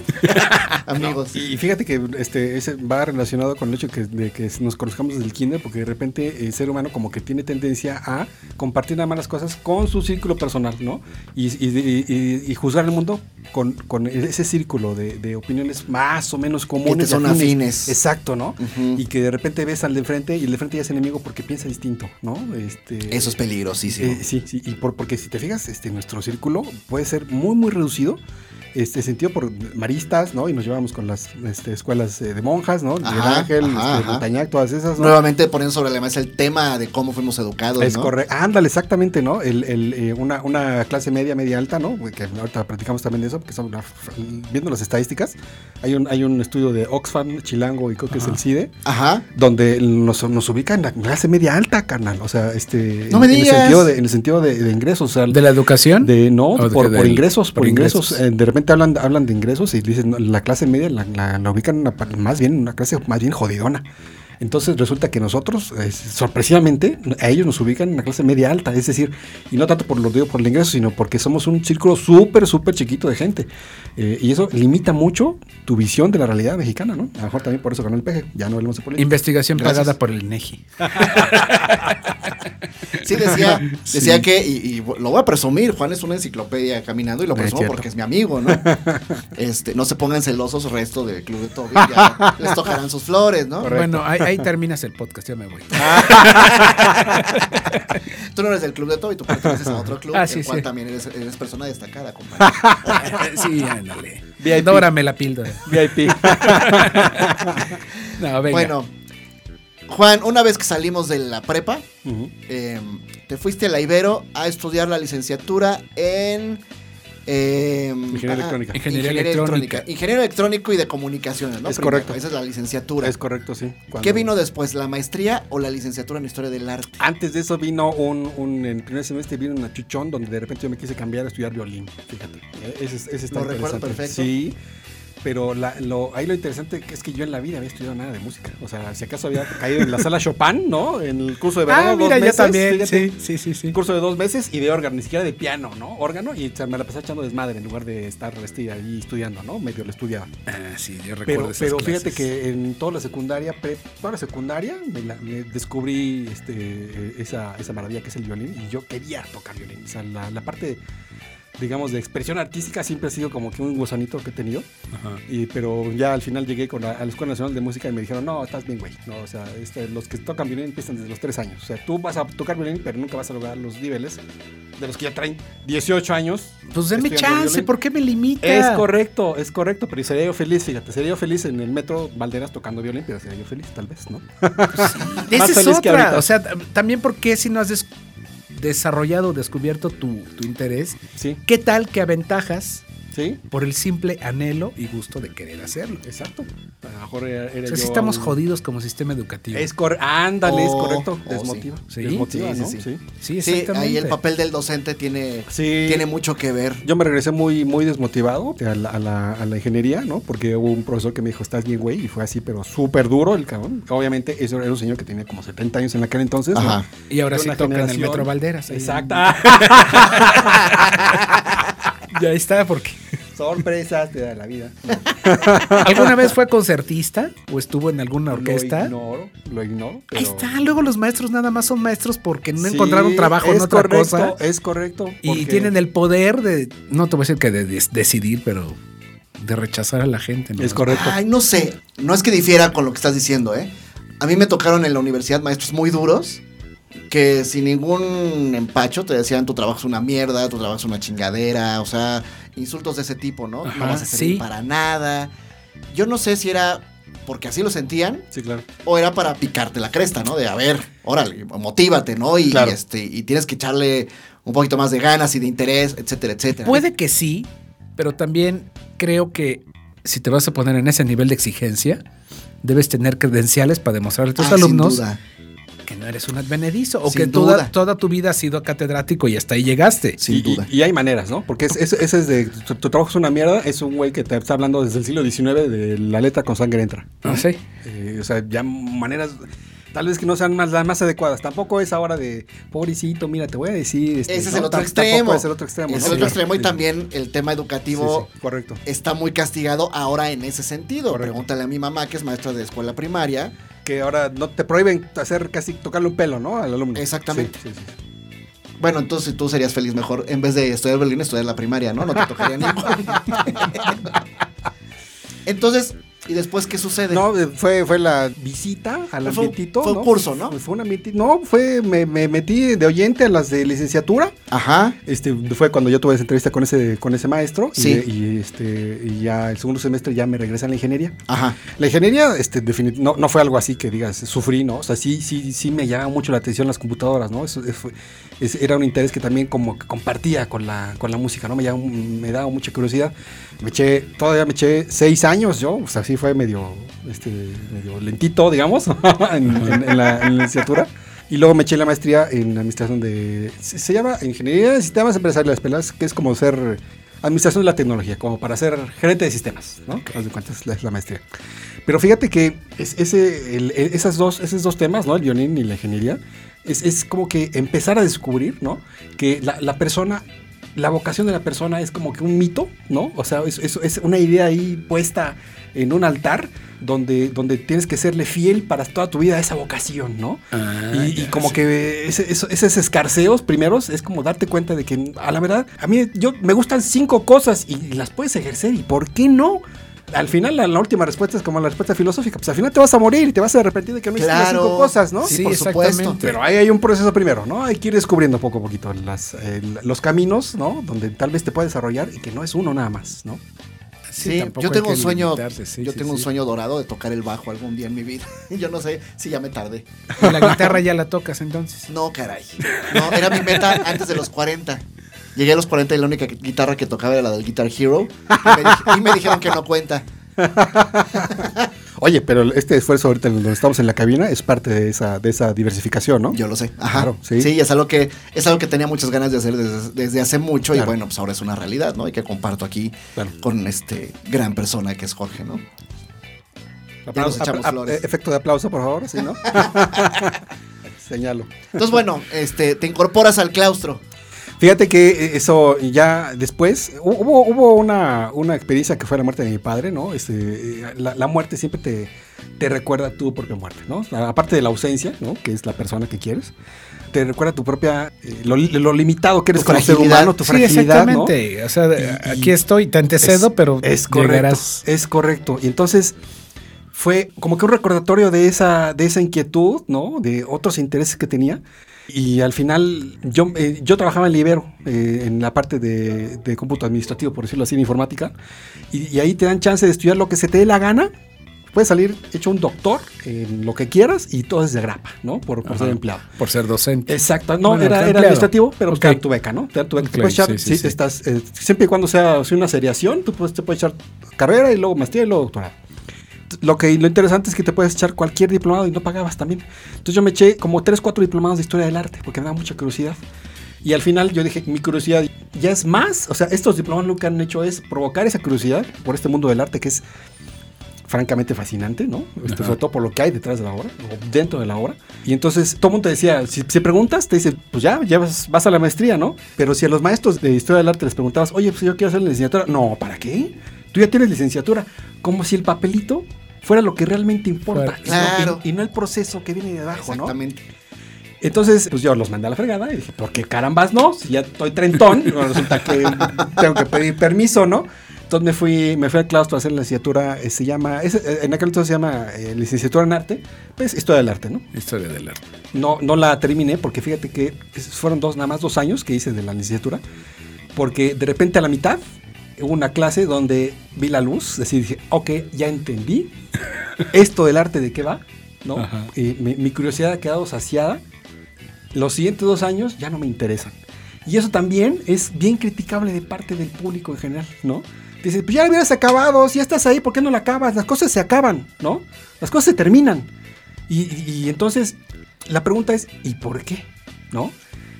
Amigos. Y fíjate que este ese va relacionado con el hecho que, de que nos conozcamos desde el kinder, porque de repente el ser humano como que tiene tendencia a compartir nada más las cosas con su círculo personal, ¿no? Y, y- y- y- y juzgar el mundo con, con ese círculo de, de opiniones más o menos comunes. te son afines. Exacto, ¿no? Y que de repente ves al de enfrente y el de enfrente ya es enemigo porque piensa distinto, ¿no? Este, Eso es peligrosísimo. eh, sí, sí, y por, porque si te fijas, este, nuestro círculo puede ser muy, muy reducido. Este sentido por maristas, ¿no? Y nos llevamos con las este, escuelas eh, de monjas, ¿no? Miguel Ángel, ajá, este. Montañac, todas esas, ¿no? Nuevamente poniendo sobre la mesa el tema de cómo fuimos educados, Es ¿no? correcto. Ándale, exactamente, ¿no? El, el, eh, una, una clase media, media alta, ¿no? Que ahorita platicamos también de eso, porque son una- viendo las estadísticas, hay un, hay un estudio de Oxfam, Chilango y creo que es el CIDE, Ajá. donde nos, nos ubica en la clase media alta, carnal. O sea, este. No me en, en el digas. sentido de, en el sentido de, de ingresos. O sea, ¿De la educación? de no, ¿O de por, qué? por Del- ingresos, por, ingresos. Eh, de repente hablan, hablan de ingresos y dicen, la clase media la, la- ubican más bien en una clase más bien jodidona. Entonces resulta que nosotros, eh, sorpresivamente, a ellos nos ubican en la clase media alta, es decir, y no tanto por lo digo por el ingreso, sino porque somos un círculo súper, súper chiquito de gente. Eh, y eso limita mucho tu visión de la realidad mexicana, ¿no? A lo mejor también por eso ganó el peje, ya no hablemos de política. Investigación Gracias. pagada por el INEGI. Sí, decía, decía que, y, y lo voy a presumir, Juan es una enciclopedia caminando y lo Es presumo porque es mi amigo, ¿no? Este, no se pongan celosos resto del Club de Toby, ya les tocarán sus flores, ¿no? Bueno, ahí, ahí terminas el podcast, ya me voy. Tú no eres del club de todo y tú perteneces a otro club, Ah, el sí, cual sí. también eres, eres persona destacada, compadre. sí, ándale. VIP. Dórame la píldora. VIP. No, venga. Bueno, Juan, una vez que salimos de la prepa, eh, te fuiste a la Ibero a estudiar la licenciatura en... eh, Ingeniería electrónica. Ingeniería electrónica. Ingeniero electrónico y de comunicaciones, ¿no? Es Primero, correcto. Esa es la licenciatura. Es correcto, sí. Cuando- ¿Qué vino después, la maestría o la licenciatura en Historia del Arte? Antes de eso vino un, un en el primer semestre vino una chuchón donde de repente yo me quise cambiar a estudiar violín. Fíjate. Eh, Ese, es- ese está Lo recuerdo perfecto. Sí. Pero la- lo, ahí lo interesante es que yo en la vida había estudiado nada de música. O sea, si acaso había caído en la sala Chopin, ¿no? En el curso de verano. Ah, dos mira, yo meses, también. fíjate. Sí, sí, sí, sí. Un curso de dos meses y de órgano, ni siquiera de piano, ¿no? Órgano y o sea, me la pasé echando desmadre en lugar de estar este, ahí estudiando, ¿no? Medio lo estudiaba. Ah, sí, yo recuerdo Pero, esas pero fíjate que en toda la secundaria, pre- toda la secundaria, me, la- me descubrí este, esa, esa maravilla que es el violín y yo quería tocar violín. O sea, la, la parte, digamos, de expresión artística siempre ha sido como que un gusanito que he tenido. Ajá. Y, pero ya al final llegué con la, a la Escuela Nacional de Música y me dijeron, no, estás bien, güey. No, o sea, este, los que tocan violín empiezan desde los 3 años. O sea, tú vas a tocar violín, pero nunca vas a lograr los niveles de los que ya traen 18 años. Pues denme chance, violín. ¿por qué me limita? Es correcto, es correcto, pero sería yo feliz, fíjate, sería yo feliz en el metro Valderas tocando violín, pero sería yo feliz, tal vez, ¿no? Esa Más es feliz que otra. O sea, también porque si no has des- desarrollado descubierto tu, tu interés, Sí, ¿qué tal que aventajas sí, por el simple anhelo y gusto de querer hacerlo? exacto. A lo mejor era, era O sea, sí yo estamos un- jodidos como sistema educativo. Es correcto, ándale, es Oh, correcto, oh, desmotiva. sí. Desmotiva, Sí, ¿no? sí, sí. Sí. sí, Sí, exactamente. ahí el papel del docente tiene, Sí. tiene mucho que ver. Yo me regresé muy, muy desmotivado a la, a la- a la ingeniería, ¿no? Porque hubo un profesor que me dijo, estás bien, güey, y fue así, pero súper duro el cabrón. Obviamente, eso era un señor que tenía como 70 años en aquel entonces, ¿no? Ajá. Y ahora sí toca en el. Metro Valderas. Exacto. en- Ya está, porque. Sorpresas te da la vida. ¿Alguna vez fue concertista o estuvo en alguna Lo orquesta? ignoro, lo ignoro. Ahí está, luego los maestros nada más son maestros porque no Sí, encontraron trabajo en otra correcto, cosa. Es correcto. Y porque- tienen el poder de, no te voy a decir que de, decidir, pero de rechazar a la gente. ¿no? Es correcto. Ay, no sé. No es que difiera con lo que estás diciendo, ¿eh? A mí me tocaron en la universidad maestros muy duros que sin ningún empacho te decían tu trabajo es una mierda, tu trabajo es una chingadera, o sea, insultos de ese tipo, ¿no? Ajá, no vas a servir sí. para nada. Yo no sé si era porque así lo sentían Sí, claro. o era para picarte la cresta, ¿no? De a ver, órale, motívate, ¿no? Y, Claro. este y tienes que echarle un poquito más de ganas y de interés, etcétera, etcétera. Puede que sí, pero también creo que si te vas a poner en ese nivel de exigencia, debes tener credenciales para demostrarle a tus Ah, sin alumnos duda. Que no eres un advenedizo o Sin que toda, toda tu vida has sido catedrático y hasta ahí llegaste. Sin y, duda. Y, y hay maneras, ¿no? Porque es- es- ese es de. Tu, tu trabajo es una mierda. Es un güey que te está hablando desde el siglo XIX de la letra con sangre entra. No sé. Eh, o sea, ya maneras. Tal vez que no sean más, las más adecuadas. Tampoco es ahora de pobrecito, mira, te voy a decir. este, Ese es no, el otro extremo. Es el otro extremo. Es ¿no? el otro Sí, extremo y sí, también el tema educativo sí, correcto. está muy castigado ahora en ese sentido. Correcto. Pregúntale a mi mamá, que es maestra de escuela primaria. Que ahora no te prohíben hacer casi tocarle un pelo, ¿no? Al alumno. Exactamente. Sí, sí, sí. Bueno, entonces tú serías feliz mejor, en vez de estudiar violín, estudiar la primaria, ¿no? No te tocaría ningún. Entonces, ¿y después qué sucede? No, eh, fue, fue la visita al Fue ambientito. fue un ¿no? curso, ¿no? Fue un ambienti- No, fue, me, me metí de oyente a las de licenciatura. Ajá. Este, fue cuando yo tuve esa entrevista con ese, con ese maestro. Sí. Y, este, y ya el segundo semestre ya me regresa a la ingeniería. Ajá. La ingeniería, este, no, no fue algo así que digas, sufrí, ¿no? O sea, sí, sí, sí me llama mucho la atención las computadoras, ¿no? Eso, es- fue- es- era un interés que también como que compartía con la, con la música, ¿no? Me, llama- me daba mucha curiosidad. Me eché, todavía me eché seis años yo, o sea, sí fue medio, este, medio lentito, digamos, en, en- en la, en la licenciatura. Y luego me eché la maestría en administración de... Se, se llama Ingeniería de Sistemas Empresariales, pelas, que es como ser administración de la tecnología, como para ser gerente de sistemas, ¿no? Haz de cuentas, es la, es la maestría. Pero fíjate que es- ese, el- esas dos, esos dos temas, ¿no? El violín y la ingeniería, es, es como que empezar a descubrir, ¿no? Que la, la persona, la vocación de la persona es como que un mito, ¿no? O sea, es, es- es una idea ahí puesta en un altar donde, donde tienes que serle fiel para toda tu vida a esa vocación, ¿no? Ah, y, como sí. que ese- esos escarceos primeros es como darte cuenta de que a la verdad a mí yo me gustan cinco cosas y las puedes ejercer y por qué no al final la, la última respuesta es como la respuesta filosófica. Pues al final te vas a morir y te vas a arrepentir de que no hiciste las cinco cosas, ¿no? Sí, Sí, por exactamente. supuesto. Pero ahí hay un proceso primero, ¿no? Hay que ir descubriendo poco a poquito las, eh, los caminos, ¿no? Donde tal vez te puedes desarrollar y que no es uno nada más, ¿no? Sí, yo tengo un sueño, sí, yo sí, tengo un sueño dorado de tocar el bajo algún día en mi vida. yo no sé si ya me tardé. Y la guitarra ya la tocas entonces. No, caray. No, era mi meta antes de los 40. Llegué a los 40 y la única guitarra que tocaba era la del Guitar Hero. Y me, y me dijeron que no cuenta. Oye, pero este esfuerzo ahorita en donde estamos en la cabina es parte de esa, de esa diversificación, ¿no? Yo lo sé. Ajá. Claro, sí. sí. es algo que es algo que tenía muchas ganas de hacer desde, desde hace mucho y bueno, pues ahora es una realidad, ¿no? Y que comparto aquí Claro. con este gran persona que es Jorge, ¿no? Ya nos echamos flores. efecto de aplauso, por favor, ¿sí, no? Señalo. Entonces, bueno, este, te incorporas al claustro. Fíjate que eh, eso ya después hu- hubo, hubo una, una experiencia que fue la muerte de mi padre, ¿no? Este, eh, la, la muerte siempre te, te recuerda tu propia muerte, ¿no? Aparte de la ausencia, ¿no? Que es la persona que quieres, te recuerda tu propia, eh, lo, lo limitado que eres como ser humano, tu Sí, fragilidad, ¿no? exactamente. O sea, y- aquí estoy, te antecedo, Es- pero es correcto, llegarás. es correcto. Y entonces fue como que un recordatorio de esa, de esa inquietud, ¿no? De otros intereses que tenía. Y al final yo, eh, yo trabajaba en Libero, eh, en la parte de, de cómputo administrativo, por decirlo así, en informática. Y, y ahí te dan chance de estudiar lo que se te dé la gana. Puedes salir hecho un doctor en lo que quieras y todo es de grapa, ¿no? Por, por ser empleado. Por ser docente. Exacto, no, Bueno, era, era administrativo, pero Ok. te dan tu beca, ¿no? Te dan tu beca. Te puedes echar, sí, sí, sí, estás, eh, siempre y cuando sea, sea una seriación, tú puedes, te puedes echar carrera y luego maestría y luego doctorado. Lo que lo interesante es que te puedes echar cualquier diplomado y no pagabas también. Entonces yo me eché como 3, 4 diplomados de historia del arte porque me daba mucha curiosidad. Y al final yo dije, mi curiosidad ya es más, o sea, estos diplomados lo que han hecho es provocar esa curiosidad por este mundo del arte que es francamente fascinante, ¿no? Este, sobre todo por lo que hay detrás de la obra, o dentro de la obra. Y entonces todo el mundo te decía, si, si preguntas, te dice, pues ya, ya vas, vas a la maestría, ¿no? Pero si a los maestros de historia del arte les preguntabas, oye, pues yo quiero hacer la licenciatura, no, ¿para qué? Tú ya tienes licenciatura, como si el papelito fuera lo que realmente importa, Fuera. y no- Claro. y, no el proceso que viene de abajo, ¿no? Exactamente. Entonces, pues yo los mandé a la fregada y dije, ¿por qué carambas no? Si ya estoy trentón, resulta que tengo que pedir permiso, ¿no? Entonces me fui, me fui al claustro a hacer la licenciatura, eh, se llama, es- eh, en aquel entonces se llama eh, licenciatura en arte, pues historia del arte, ¿no? Historia del arte. No, no la terminé porque fíjate que es- fueron dos, nada más dos años que hice de la licenciatura, porque de repente a la mitad una clase donde vi la luz, es decir, dije, ok, ya entendí esto del arte de qué va, ¿no? Mi, mi curiosidad ha quedado saciada. Los siguientes dos años ya no me interesan. Y eso también es bien criticable de parte del público en general, ¿no? Dices, pues ya la hubieras acabado, si ya estás ahí, ¿por qué no la acabas? Las cosas se acaban, ¿no? Las cosas se terminan. Y, y- y entonces la pregunta es, ¿y por qué? ¿No?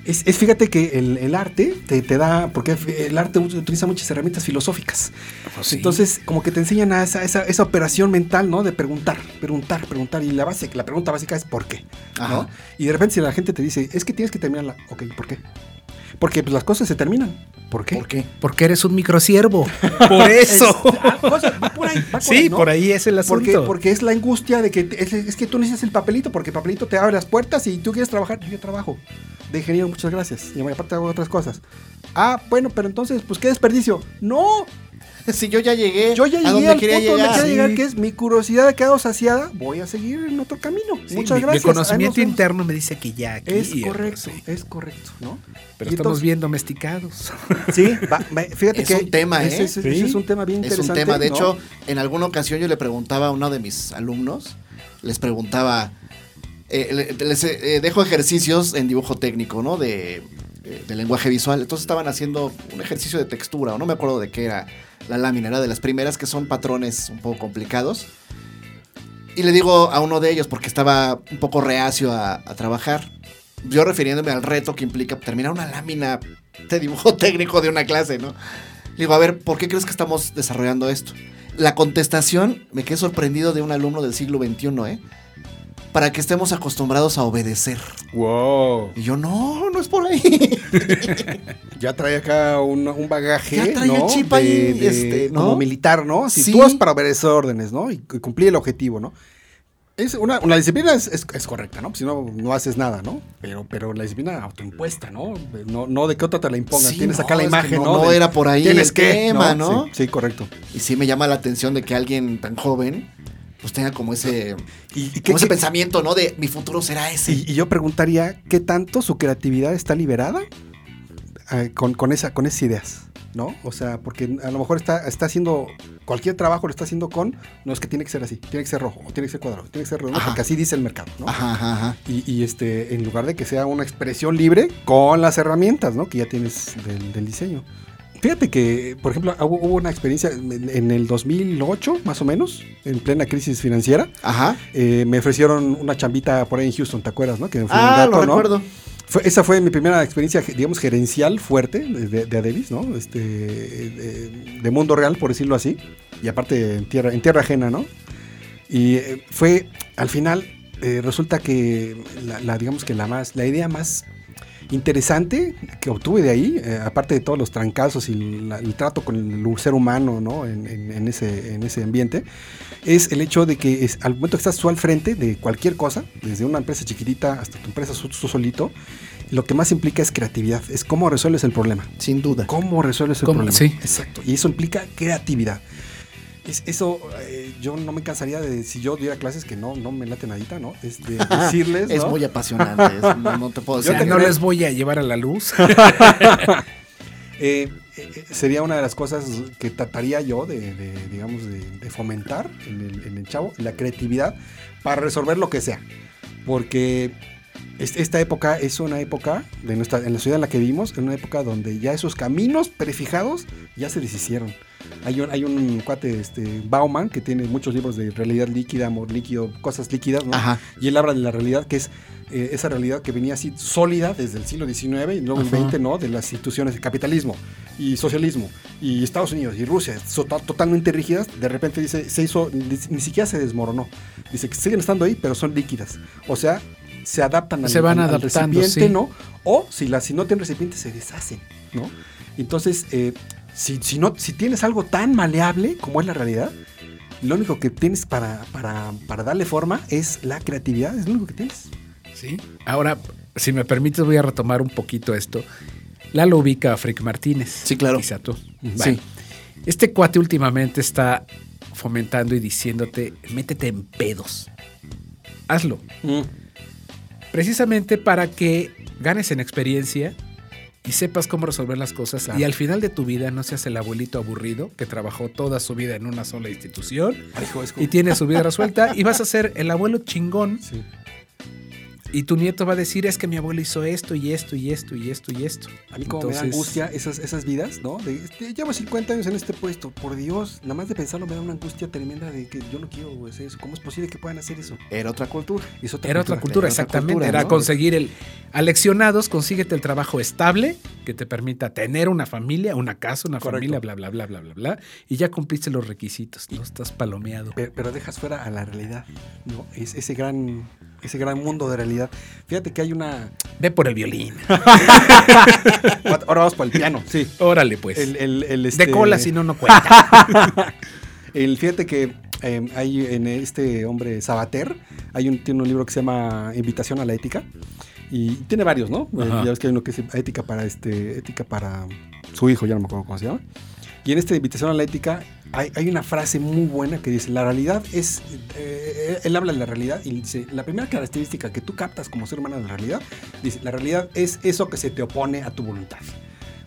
Es, es, fíjate que el, el arte te, te da, porque el arte utiliza muchas herramientas filosóficas. Pues sí. Entonces, como que te enseñan a esa, esa, esa operación mental, ¿no? De preguntar, preguntar, preguntar. Y la base, la pregunta básica es ¿por qué? Y de repente si la gente te dice, es que tienes que terminarla, ok, ¿por qué? Porque pues, las cosas se terminan. ¿Por qué? ¿Por qué? Porque eres un microsiervo. Por eso. Cosa- va por ahí, va por sí, ahí, ¿no? por ahí es el asunto. Porque, porque es la angustia de que es, es que tú necesitas el papelito, porque el papelito te abre las puertas y tú quieres trabajar. Yo trabajo de ingeniero, muchas gracias. Y aparte hago otras cosas. Ah, bueno, pero entonces, pues qué desperdicio. No, Si yo ya llegué, yo ya a llegué donde al quería punto donde llegar. quería llegar, Sí. que es mi curiosidad ha quedado saciada. Voy a seguir en otro camino. Sí, muchas mi- gracias. Mi conocimiento interno me dice que ya aquí. Es y, correcto, sí. es correcto, ¿no? Pero Y estamos entonces- bien domesticados. Sí, va- va- fíjate Es que un tema, ¿eh? ese Sí. es un tema bien Es un interesante. tema, de ¿no? hecho, en alguna ocasión yo le preguntaba a uno de mis alumnos, les preguntaba, eh, le- les eh, dejo ejercicios en dibujo técnico, ¿no? De, eh, de lenguaje visual. Entonces estaban haciendo un ejercicio de textura, o no me acuerdo de qué era la lámina, era de las primeras que son patrones un poco complicados. Y le digo a uno de ellos, porque estaba un poco reacio a, a trabajar, yo refiriéndome al reto que implica terminar una lámina de dibujo técnico de una clase, ¿no? Le digo, a ver, ¿por qué crees que estamos desarrollando esto? La contestación, me quedé sorprendido de un alumno del siglo XXI, ¿eh? Para que estemos acostumbrados a obedecer. Wow. Y yo, no, no es por ahí. Ya trae acá un, un bagaje. Ya trae ¿no? chip ahí, de- este, ¿no? Como militar, ¿no? Si Sí. tú vas para obedecer órdenes, ¿no? Y, y cumplir el objetivo, ¿no? Es una, la disciplina es, es- es correcta, ¿no? Si no, no haces nada, ¿no? Pero, pero la disciplina autoimpuesta, ¿no? No, no de que otra te la impongan. Sí, Tienes no, acá la imagen, no- ¿no? no De- era por ahí Tienes el que, tema, ¿no? Sí, sí, correcto. Y sí me llama la atención de que alguien tan joven pues tenga como ese, Y, como qué- ese qué- pensamiento, ¿no? De mi futuro será ese. y- y yo preguntaría, ¿qué tanto su creatividad está liberada eh, con, con, esa, con esas ideas? ¿No? O sea, porque a lo mejor está, está haciendo cualquier trabajo lo está haciendo con, no es que tiene que ser así, tiene que ser rojo, o tiene que ser cuadrado, tiene que ser redondo, porque así dice el mercado, ¿no? Ajá, ajá, ajá. Y, y, este, en lugar de que sea una expresión libre con las herramientas, ¿no? Que ya tienes del, del diseño. Fíjate que, por ejemplo, hubo, una experiencia en, en el 2008, más o menos, en plena crisis financiera. Ajá. eh, me ofrecieron una chambita por ahí en Houston, ¿te acuerdas, no? Que me fui un Ah, rato, lo ¿no? recuerdo. Fue- esa fue mi primera experiencia, digamos, gerencial fuerte de, de, de Adebis, ¿no? Este, de, de mundo real, por decirlo así. Y aparte en tierra, en tierra ajena, ¿no? Y eh, fue, al final, eh, resulta que la, la, digamos que la más, la idea más interesante que obtuve de ahí, eh, aparte de todos los trancazos y la- el trato con el ser humano, ¿no? En, en- en ese, en ese ambiente, es el hecho de que es, al momento que estás tú al frente de cualquier cosa, desde una empresa chiquitita hasta tu empresa tú, solito, lo que más implica es creatividad, es cómo resuelves el problema. Sin duda. ¿Cómo resuelves el ¿Cómo? problema? Sí. Exacto. Y eso implica creatividad. Es, eso, eh, yo no me cansaría de, si yo diera clases que no, no me late nadita, ¿no? Es de decirles, Es ¿no? muy apasionante. es- no, no te puedo decir. no creo- les voy a llevar a la luz. Eh, eh, sería una de las cosas que trataría yo de, de, digamos, de, de fomentar en el, en el chavo, la creatividad para resolver lo que sea. Porque es- esta época es una época, de nuestra, en la ciudad en la que vivimos, en una época donde ya esos caminos prefijados ya se deshicieron. Hay un, hay un cuate, este, Bauman, que tiene muchos libros de realidad líquida, amor líquido, cosas líquidas, ¿no? Ajá. Y él habla de la realidad que es eh, esa realidad que venía así sólida desde el siglo XIX y luego el. XX, ¿no? De las instituciones de capitalismo y socialismo y Estados Unidos y Rusia, so- to- totalmente rígidas. De repente dice, se hizo, ni, ni siquiera se desmoronó. Dice que siguen estando ahí, pero son líquidas. O sea, se adaptan al, Se van al- al adaptando, recipiente, sí. ¿no? O si, la, si no tienen recipiente, se deshacen, ¿no? Entonces, eh, si, si, no, si tienes algo tan maleable como es la realidad, lo único que tienes para, para, para darle forma es la creatividad, es lo único que tienes. Sí. Ahora, si me permites, voy a retomar un poquito esto. Lalo ubica a Frick Martínez. Sí, claro. Quizá tú. Sí. Bueno, Este cuate últimamente está fomentando y diciéndote, métete en pedos. Hazlo. Precisamente para que ganes en experiencia y sepas cómo resolver las cosas. Claro. Y al final de tu vida no seas el abuelito aburrido que trabajó toda su vida en una sola institución Hijo, como- y tiene su vida resuelta y vas a ser el abuelo chingón Sí. Y tu nieto va a decir es que mi abuelo hizo esto y esto y esto y esto y esto. A mí como me da angustia esas, esas vidas, ¿no? De, este, llevo 50 años en este puesto, por Dios, nada más de pensarlo me da una angustia tremenda de que yo no quiero hacer eso. ¿Cómo es posible que puedan hacer eso? Era otra cultura. Es Era otra cultura, Era otra exactamente. Era ¿no? conseguir el. Aleccionados, consíguete el trabajo estable que te permita tener una familia, una casa, una Correcto. familia, bla, bla, bla, bla, bla, bla. Y ya cumpliste los requisitos. No estás palomeado. Pero, pero dejas fuera a la realidad, ¿no? Es ese gran, ese gran mundo de realidad. Fíjate que hay una... Ve por el violín. Ahora vamos por el piano, sí. Órale, pues. El, el- el, este- De cola, si no, no cuenta. El, fíjate que eh, hay en este hombre Sabater, hay un, tiene un libro que se llama Invitación a la ética. Y tiene varios, ¿no? Eh, ya ves que hay uno que es ética para este, ética para su hijo, ya no me acuerdo cómo se llama. Y en esta invitación a la ética hay, una frase muy buena que dice, la realidad es, eh, él habla de la realidad y dice, la primera característica que tú captas como ser humano de la realidad, dice, la realidad es eso que se te opone a tu voluntad.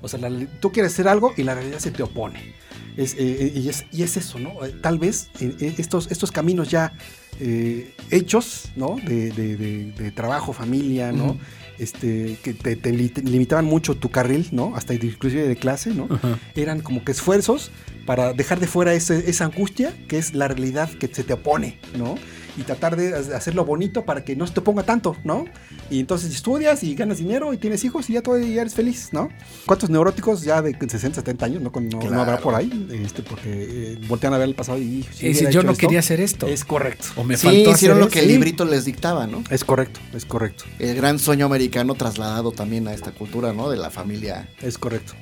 O sea, tú quieres hacer algo y la realidad se te opone. Es, eh, y, es, y es eso, ¿no? Eh, Tal vez eh, eh, estos, estos caminos ya eh, hechos, ¿no? De, trabajo, familia, ¿no? Este, que te, te li- te limitaban mucho tu carril, ¿no? Hasta inclusive de clase, ¿no? Ajá. Eran como que esfuerzos para dejar de fuera ese- esa angustia que es la realidad que se te opone, ¿no? Y tratar de ha- hacerlo bonito para que no se te ponga tanto, ¿no? Y entonces estudias y ganas dinero y tienes hijos y ya todo ya eres feliz, ¿no? ¿Cuántos neuróticos ya de 60, 70 años, no, no, no habrá por ahí? Este, porque eh, voltean a ver el pasado y... si Y yo no esto, quería hacer esto. Es correcto. o me sí, faltó hicieron hacer lo que el librito les dictaba, ¿no? Es correcto, es correcto, El gran sueño americano trasladado también a esta cultura, ¿no? De la familia. es correcto.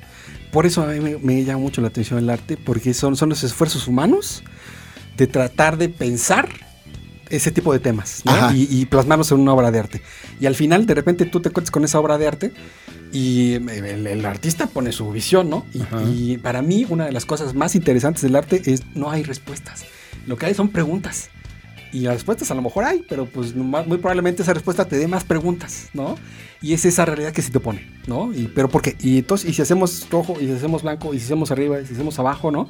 Por eso a mí me, me llama mucho la atención el arte, porque son, son los esfuerzos humanos de tratar de pensar ese tipo de temas ¿no? Y, y plasmarlos en una obra de arte. Y al final, de repente, tú te cuentas con esa obra de arte y el, el artista pone su visión, ¿no? Y, y para mí, una de las cosas más interesantes del arte es no hay respuestas. Lo que hay son preguntas. Y las respuestas a lo mejor hay, pero pues muy probablemente esa respuesta te dé más preguntas, ¿no? Y es esa realidad que se te pone, ¿no? Y, pero ¿por qué? Y entonces, y si hacemos rojo, y si hacemos blanco, y si hacemos arriba, y si hacemos abajo, ¿no?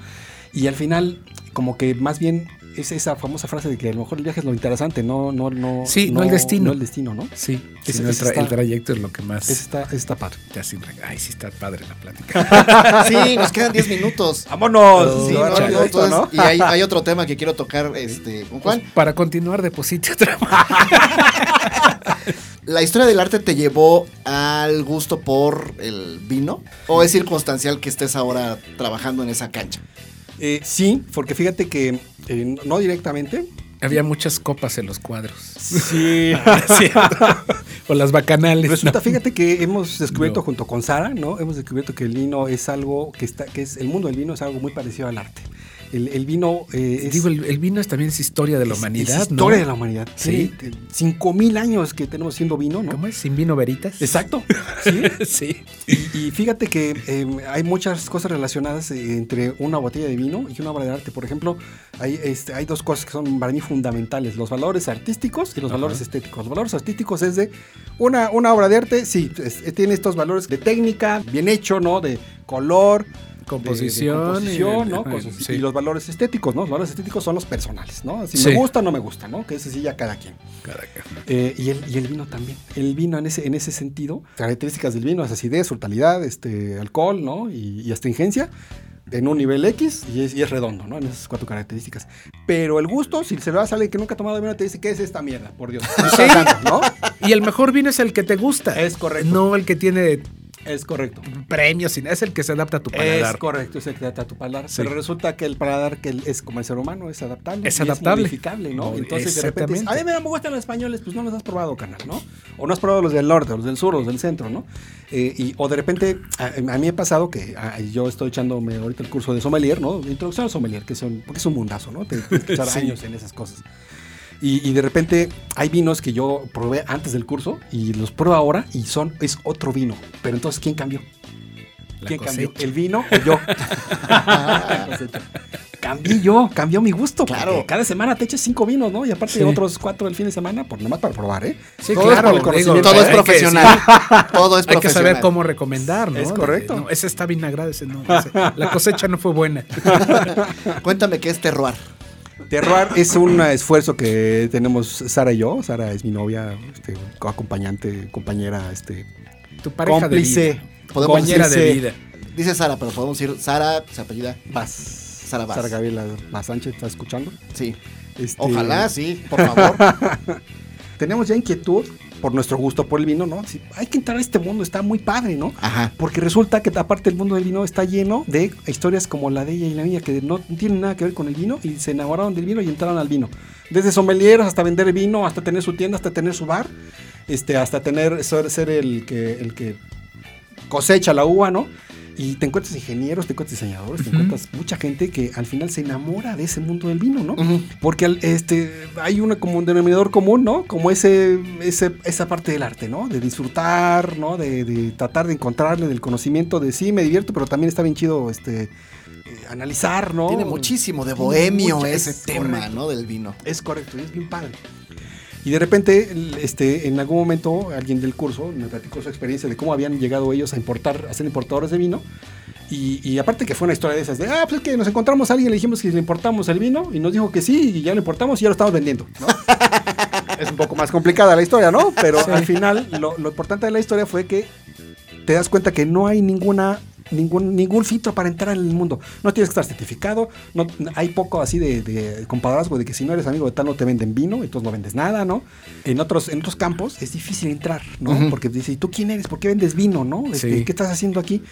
Y al final, como que más bien es esa famosa frase de que a lo mejor el viaje es lo interesante, no, no, no. Sí, no el destino. No el destino, ¿no? Sí, sino el, tra- está- el trayecto es lo que más está, está padre. te hace. Ay, sí, está padre la plática. Sí, nos quedan 10 minutos. ¡Vámonos! Sí, no, chale. no, entonces, y hay, hay otro tema que quiero tocar este, con Juan. Pues, para continuar, deposite otra ¿La historia del arte te llevó al gusto por el vino? ¿O es circunstancial que estés ahora trabajando en esa cancha? Eh, sí, porque fíjate que eh, no directamente. Había muchas copas en los cuadros. Sí. o las bacanales. Resulta, ¿no? fíjate que hemos descubierto No. junto con Sara, ¿no? Hemos descubierto que el vino es algo que está, que es el mundo del vino es algo muy parecido al arte. El, el vino eh, es, Digo, el, el vino es, también es historia de la es- humanidad, es ¿no? historia de la humanidad. Sí. Cinco mil años que tenemos siendo vino, ¿no? ¿Cómo es? ¿Sin vino veritas? Exacto. Sí. sí. Y, y fíjate que eh, hay muchas cosas relacionadas eh, entre una botella de vino y una obra de arte. Por ejemplo, hay, este, hay dos cosas que son para mí fundamentales: los valores artísticos y los Ajá. valores estéticos. Los valores artísticos es de una, una obra de arte, sí, eh, tiene estos valores de técnica, bien hecho, ¿no? De color. De- de Composición. composición, y- ¿no? sí. Y los valores estéticos, ¿no? Los valores estéticos son los personales, ¿no? Si Sí. me gusta o no me gusta, ¿no? Que ese sí ya cada quien. Cada ca- Eh, y, el, y el vino también. El vino en ese, en ese sentido, características del vino, es acidez, frutalidad, este, alcohol, ¿no? Y, y astringencia en un nivel X y es, y es redondo, ¿no? En esas cuatro características. Pero el gusto, si se lo das a alguien que nunca ha tomado vino, te dice, ¿qué es esta mierda? Por Dios. ¿Qué Sí. Y el mejor vino es el que te gusta. Es correcto. No el que tiene Es correcto. premios, es el que se adapta a tu Es paladar. correcto, es el que adapta a tu paladar. Sí. Pero resulta que el paladar que es como el ser humano, es adaptable. Es adaptable. modificable, ¿no? No, Entonces de repente, a mí me gustan los españoles, pues no los has probado, canal, ¿no? O no has probado los del norte, o los del sur, los del centro, ¿no? Eh, y, o de repente, a, a mí me ha pasado que yo estoy echándome ahorita el curso de sommelier, ¿no? Introducción al sommelier, que son, porque es un mundazo, ¿no? Te tienes que echar Sí. años en esas cosas. Y, y de repente hay vinos que yo probé antes del curso y los pruebo ahora y son, es otro vino. Pero entonces, ¿quién cambió? La ¿Quién cambió? ¿El vino o yo? Cambié yo, cambió mi gusto. Claro. Cada semana te echas cinco vinos, ¿no? Y aparte Sí. de otros cuatro el fin de semana, por nomás para probar, ¿eh? Sí, Todo es claro, por el conocimiento. Todo es profesional. Todo es Hay que profesional. saber cómo recomendar, ¿no? Es correcto. No, ese está vinagrado, ese no. ese- la cosecha no fue buena. Cuéntame qué es terroir. Terroir es un esfuerzo que tenemos Sara y yo. Sara es mi novia, este, acompañante, compañera, este, Tu pareja cómplice. de vida. Podemos Compañera de vida. Dice Sara, pero podemos decir Sara, se apellida. Vaz. Sara Vaz. Sara Gabriela Vaz Sánchez, ¿está escuchando? Sí. Este, Ojalá, sí, por favor. Tenemos ya inquietud por nuestro gusto por el vino, ¿no? Hay que entrar a este mundo, está muy padre, ¿no? Ajá. Porque resulta que aparte el mundo del vino está lleno de historias como la de ella y la mía que no tienen nada que ver con el vino y se enamoraron del vino y entraron al vino. Desde sommeliers hasta vender vino, hasta tener su tienda, hasta tener su bar, este, hasta tener ser, ser el que el que cosecha la uva, ¿no? Y te encuentras ingenieros, te encuentras diseñadores, te encuentras mucha gente que al final se enamora de ese mundo del vino, ¿no? Porque al- este, hay una, como un denominador común, ¿no? Como ese, ese, esa parte del arte, ¿no? De disfrutar, ¿no? De, de tratar de encontrarle del conocimiento de sí, me divierto, pero también está bien chido este, eh, analizar, ¿no? Tiene muchísimo de bohemio mucho- ese es tema, correcto. ¿no? Del vino. Es correcto, y es bien padre. Y de repente, este, en algún momento, alguien del curso me platicó su experiencia de cómo habían llegado ellos a importar, a ser importadores de vino. Y, y aparte que fue una historia de esas de, ah, pues es que nos encontramos a alguien, le dijimos que le importamos el vino y nos dijo que sí, y ya lo importamos y ya lo estamos vendiendo, ¿no? es un poco más complicada la historia, ¿no? Pero al final, lo, lo importante de la historia fue que te das cuenta que no hay ninguna ningún ningún filtro para entrar en el mundo. No tienes que estar certificado, no hay poco así de, de compadrazgo de que si no eres amigo de tal no te venden vino, entonces no vendes nada, ¿no? En otros en otros campos es difícil entrar, ¿no? Porque dice, ¿y tú quién eres? ¿Por qué vendes vino, no? Este, Sí. ¿Qué estás haciendo aquí?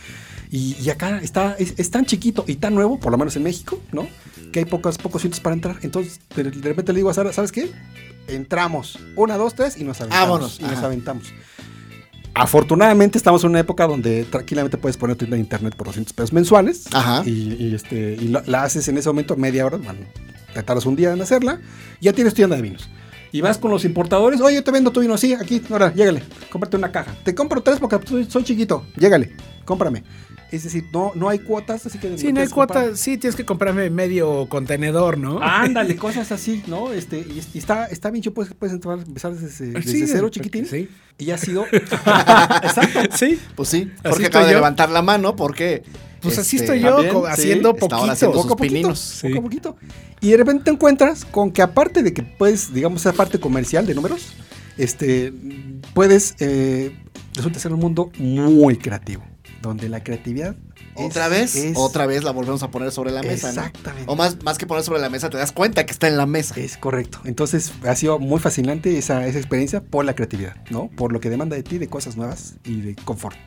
Y, y acá está es, es tan chiquito y tan nuevo, por lo menos en México, ¿no? Que hay pocos pocos filtros para entrar. Entonces, de, de repente le digo a Sara, ¿sabes qué? Entramos. Una, dos, tres y nos aventamos. Vámonos. Y nos aventamos. Afortunadamente estamos en una época donde tranquilamente puedes poner tu tienda de internet por 200 pesos mensuales. Ajá. Y, y, este, y lo- la haces en ese momento media hora, bueno, te tardas un día en hacerla, y ya tienes tu tienda de vinos. Y vas con los importadores, oye, yo te vendo tu vino, sí, aquí, ahora, llégale, cómprate una caja. Te compro tres porque soy, soy chiquito, llégale, cómprame. Es decir, no, no hay cuotas, así que... Sí, no hay cuotas. Sí, tienes que comprarme medio contenedor, ¿no? Ándale, cosas así, ¿no? Este, y, y está, está bien chido, puedes, puedes entrar, empezar desde, desde Sí, cero, chiquitín. sí. Y ha sido... Exacto. Sí. Pues sí, porque acaba de yo. levantar la mano porque. Pues así este, estoy yo, también, sí, haciendo ahora poquito. haciendo poco a poquito. Sí. poco a poquito. Y de repente te encuentras con que aparte de que puedes, digamos, esa parte comercial de números, este, puedes, eh, resulta ser un mundo muy creativo, donde la creatividad... es- Otra vez, es- otra vez la volvemos a poner sobre la mesa, ¿no? Exactamente. O más, más que poner sobre la mesa, te das cuenta que está en la mesa. Es correcto. Entonces ha sido muy fascinante esa, esa experiencia por la creatividad, ¿no? Por lo que demanda de ti de cosas nuevas y de confort.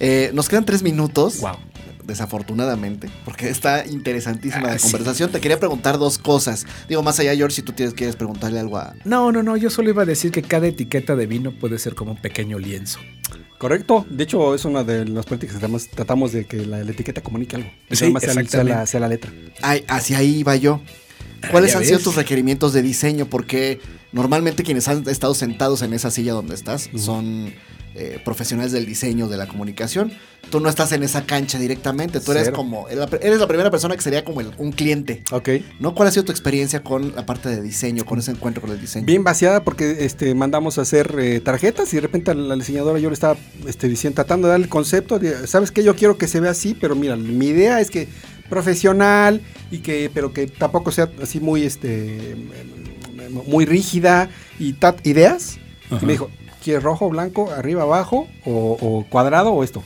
Eh, nos quedan tres minutos. Wow. Desafortunadamente, porque está interesantísima Ah, la sí. conversación. Te quería preguntar dos cosas. Digo, más allá, George, si tú tienes, quieres preguntarle algo a. No, no, no. Yo solo iba a decir que cada etiqueta de vino puede ser como un pequeño lienzo. Correcto. De hecho, es una de las prácticas que tratamos, tratamos de que la, la etiqueta comunique algo. Sí, nada más sea, sea la, sea la letra. Ay, hacia ahí iba yo. ¿Cuáles Ah, ya han sido tus requerimientos de diseño? Porque normalmente quienes han estado sentados en esa silla donde estás son eh, profesionales del diseño, de la comunicación. Tú no estás en esa cancha directamente. Tú eres Cero. como. Eres la, primera persona que sería como el- un cliente. Ok. ¿No? ¿Cuál ha sido tu experiencia con la parte de diseño, con ese encuentro con el diseño? Bien vaciada porque este, mandamos a hacer eh, tarjetas y de repente a la diseñadora yo le estaba este, diciendo, tratando de dar el concepto, de, ¿sabes qué? Yo quiero que se vea así, pero mira, mi idea es que profesional y que, pero que tampoco sea así muy, este, muy rígida y ta- ideas. Ajá. Y me dijo, ¿quieres rojo, blanco, arriba, abajo o, o cuadrado o esto?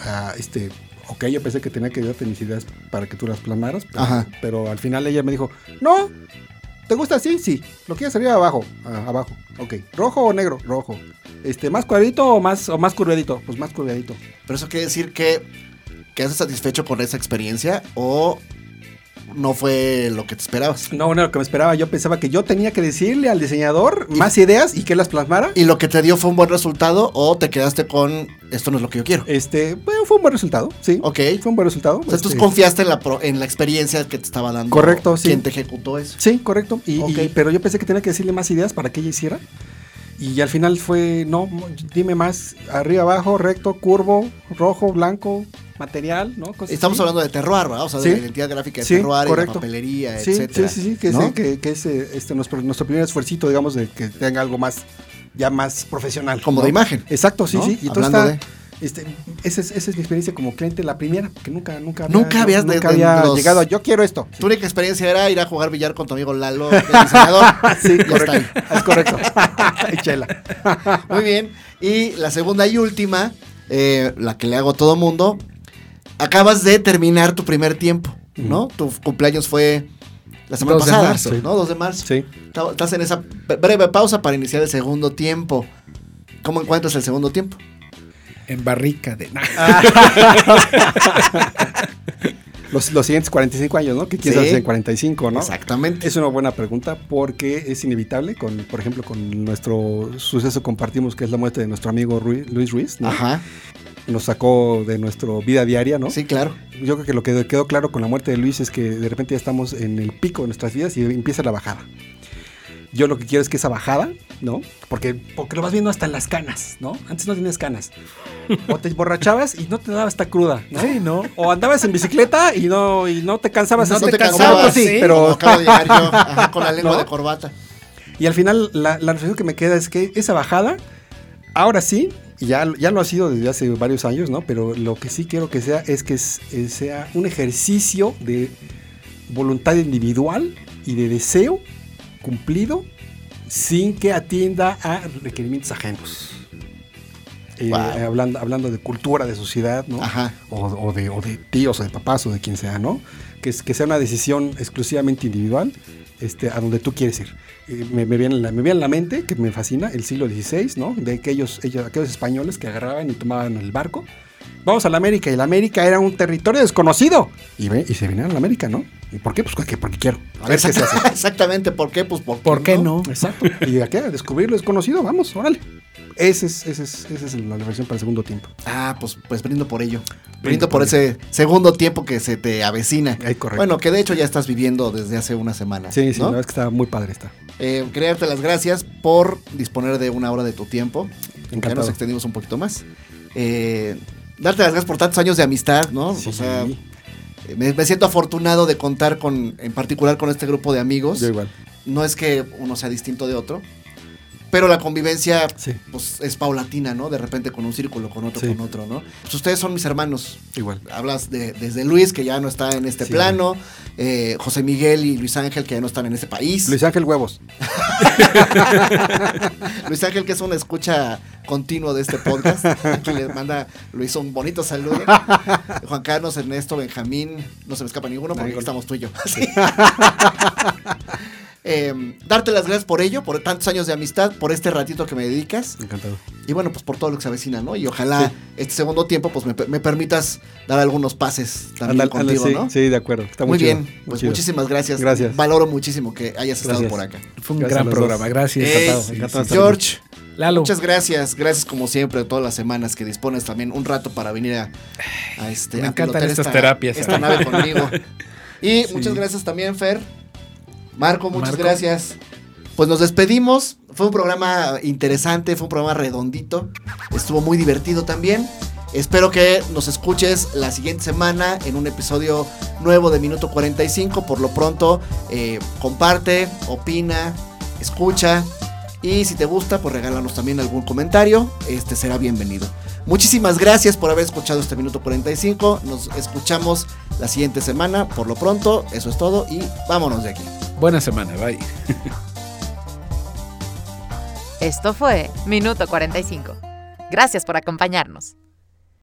Ah, este, ok, yo pensé que tenía que darte mis ideas para que tú las planaras, pero, Ajá. pero al final ella me dijo, no, ¿te gusta así? Sí. ¿Lo quieres arriba abajo? Ah, abajo, ok. ¿Rojo o negro? Rojo. Este, ¿Más cuadradito o más, o más curvadito? Pues más curvadito. Pero eso quiere decir que quedaste satisfecho con esa experiencia o no fue lo que te esperabas. No, no era lo que me esperaba. Yo pensaba que yo tenía que decirle al diseñador más ideas y que las plasmara. ¿Y lo que te dio fue un buen resultado o te quedaste con esto no es lo que yo quiero? Este, bueno, fue un buen resultado, sí. Ok. Fue un buen resultado. O sea, tú Este, confiaste en la, pro- en la experiencia que te estaba dando. Correcto, sí. Quien te ejecutó eso. Sí, correcto. Y, Ok. y- pero yo pensé que tenía que decirle más ideas para que ella hiciera. Y al final fue, no, dime más, arriba, abajo, recto, curvo, rojo, blanco, material, ¿no? Cosas Estamos así. hablando de terroir, ¿verdad? O sea, de la identidad gráfica de Sí, terroir y la correcto. papelería, Sí, etcétera. sí, sí, sí, que es, ¿no? que, que es eh, este, nuestro, nuestro primer esfuercito, digamos, de que tenga algo más, ya más profesional. Como ¿no? de imagen. Exacto, sí, ¿no? sí. Y Hablando está, este, esa, es, esa es mi experiencia como cliente, la primera, porque nunca, nunca Nunca habías de- nunca de había los- llegado a, yo quiero esto. Tu única experiencia era ir a jugar billar con tu amigo Lalo, el diseñador. Sí, Ya correcto. está ahí. Es correcto. Chela. Muy bien. Y la segunda y última, eh, la que le hago a todo mundo. Acabas de terminar tu primer tiempo, ¿no? Tu cumpleaños fue la semana 2 de pasada, marzo. ¿no? 2 de marzo. Sí. Está- Estás en esa breve pausa para iniciar el segundo tiempo. ¿Cómo encuentras el segundo tiempo? En barrica de. Nah. Los, los siguientes 45 años, ¿no? ¿Qué quieres Sí. hacer en 45, no? Exactamente. Es una buena pregunta porque es inevitable, con, por ejemplo, con nuestro suceso compartimos, que es la muerte de nuestro amigo Rui- Luis Ruiz, ¿no? Ajá. Nos sacó de nuestra vida diaria, ¿no? Sí, claro. Yo creo que lo que quedó claro con la muerte de Luis es que de repente ya estamos en el pico de nuestras vidas y empieza la bajada. Yo lo que quiero es que esa bajada, ¿no? Porque, porque lo vas viendo hasta en las canas, ¿no? Antes no tenías canas. O te emborrachabas y no te daba esta cruda, ¿no? Sí, ¿no? O andabas en bicicleta y no, y no te cansabas No así. te cansabas, otros sí, sí, pero Como acabo de llegar yo, ajá, con la lengua ¿No? de corbata. Y al final, la, la reflexión que me queda es que esa bajada, ahora sí, y ya, ya lo ha sido desde hace varios años, ¿no? Pero lo que sí quiero que sea es que es- eh, sea un ejercicio de voluntad individual y de deseo cumplido sin que atienda a requerimientos ajenos. Eh, Wow. hablando, hablando de cultura, de sociedad, ¿no? Ajá. o, o de, o de tíos o de papás o de quien sea, ¿no? Que, que sea una decisión exclusivamente individual este, a donde tú quieres ir. Eh, me, me viene en la, me viene en la mente, que me fascina, el siglo XVI, ¿no? De aquellos, ellos, aquellos españoles que agarraban y tomaban el barco. Vamos a la América, y la América era un territorio desconocido. Y, ve- y se vinieron a la América, ¿no? ¿Y por qué? Pues porque, porque quiero. A ver qué se hace. Exactamente, ¿por qué? Pues ¿por, ¿Por qué no? Exacto. Y aquí a descubrir lo desconocido, vamos, órale. Ese es, ese es, esa es la reflexión para el segundo tiempo. Ah, pues, pues brindo por ello. Brindo por ese segundo tiempo que se te avecina. Correcto. Bueno, que de hecho ya estás viviendo desde hace una semana. Sí, sí, ¿no? la verdad es que está muy padre esta. Eh, quería darte las gracias por disponer de una hora de tu tiempo. Ya Encantado. nos extendimos un poquito más. Eh, darte las gracias por tantos años de amistad, ¿no? Sí. O sea, me, me siento afortunado de contar con, en particular con este grupo de amigos. Yo igual. No es que uno sea distinto de otro, pero la convivencia Sí, pues, es paulatina, ¿no? De repente con un círculo, con otro, Sí. con otro, ¿no? Pues ustedes son mis hermanos. igual. Hablas de, desde Luis, que ya no está en este Sí. plano, eh, José Miguel y Luis Ángel, que ya no están en este país. Luis Ángel Huevos. Luis Ángel, que es una escucha continuo de este podcast, que le manda, Luis, un bonito saludo. Juan Carlos, Ernesto, Benjamín, no se me escapa ninguno porque Ninguno. estamos tú y yo. Sí. Eh, darte las gracias por ello, por tantos años de amistad, por este ratito que me dedicas Encantado. y bueno, pues por todo lo que se avecina, ¿no? Y ojalá este segundo tiempo pues me, me permitas dar algunos pases también contigo, ándale, ¿no? sí, sí, de acuerdo. Está muy bien, pues muchísimas gracias. Gracias. Valoro muchísimo que hayas estado por acá. Fue un Gracias gran programa. Gracias. Encantado. encantado. George, Lalo. muchas gracias. Gracias como siempre todas las semanas que dispones también un rato para venir a, a este Me a encantan estas esta- terapias. Esta nave conmigo. Y Sí. muchas gracias también, Fer. Marco, muchas Marco. gracias. Pues nos despedimos. Fue un programa interesante, fue un programa redondito. Estuvo muy divertido también. Espero que nos escuches la siguiente semana en un episodio nuevo de Minuto 45. Por lo pronto, eh, comparte, opina, escucha. Y si te gusta, pues regálanos también algún comentario. Este será bienvenido. Muchísimas gracias por haber escuchado este Minuto 45. Nos escuchamos la siguiente semana. Por lo pronto, eso es todo y vámonos de aquí. Buena semana. Bye. Esto fue Minuto 45. Gracias por acompañarnos.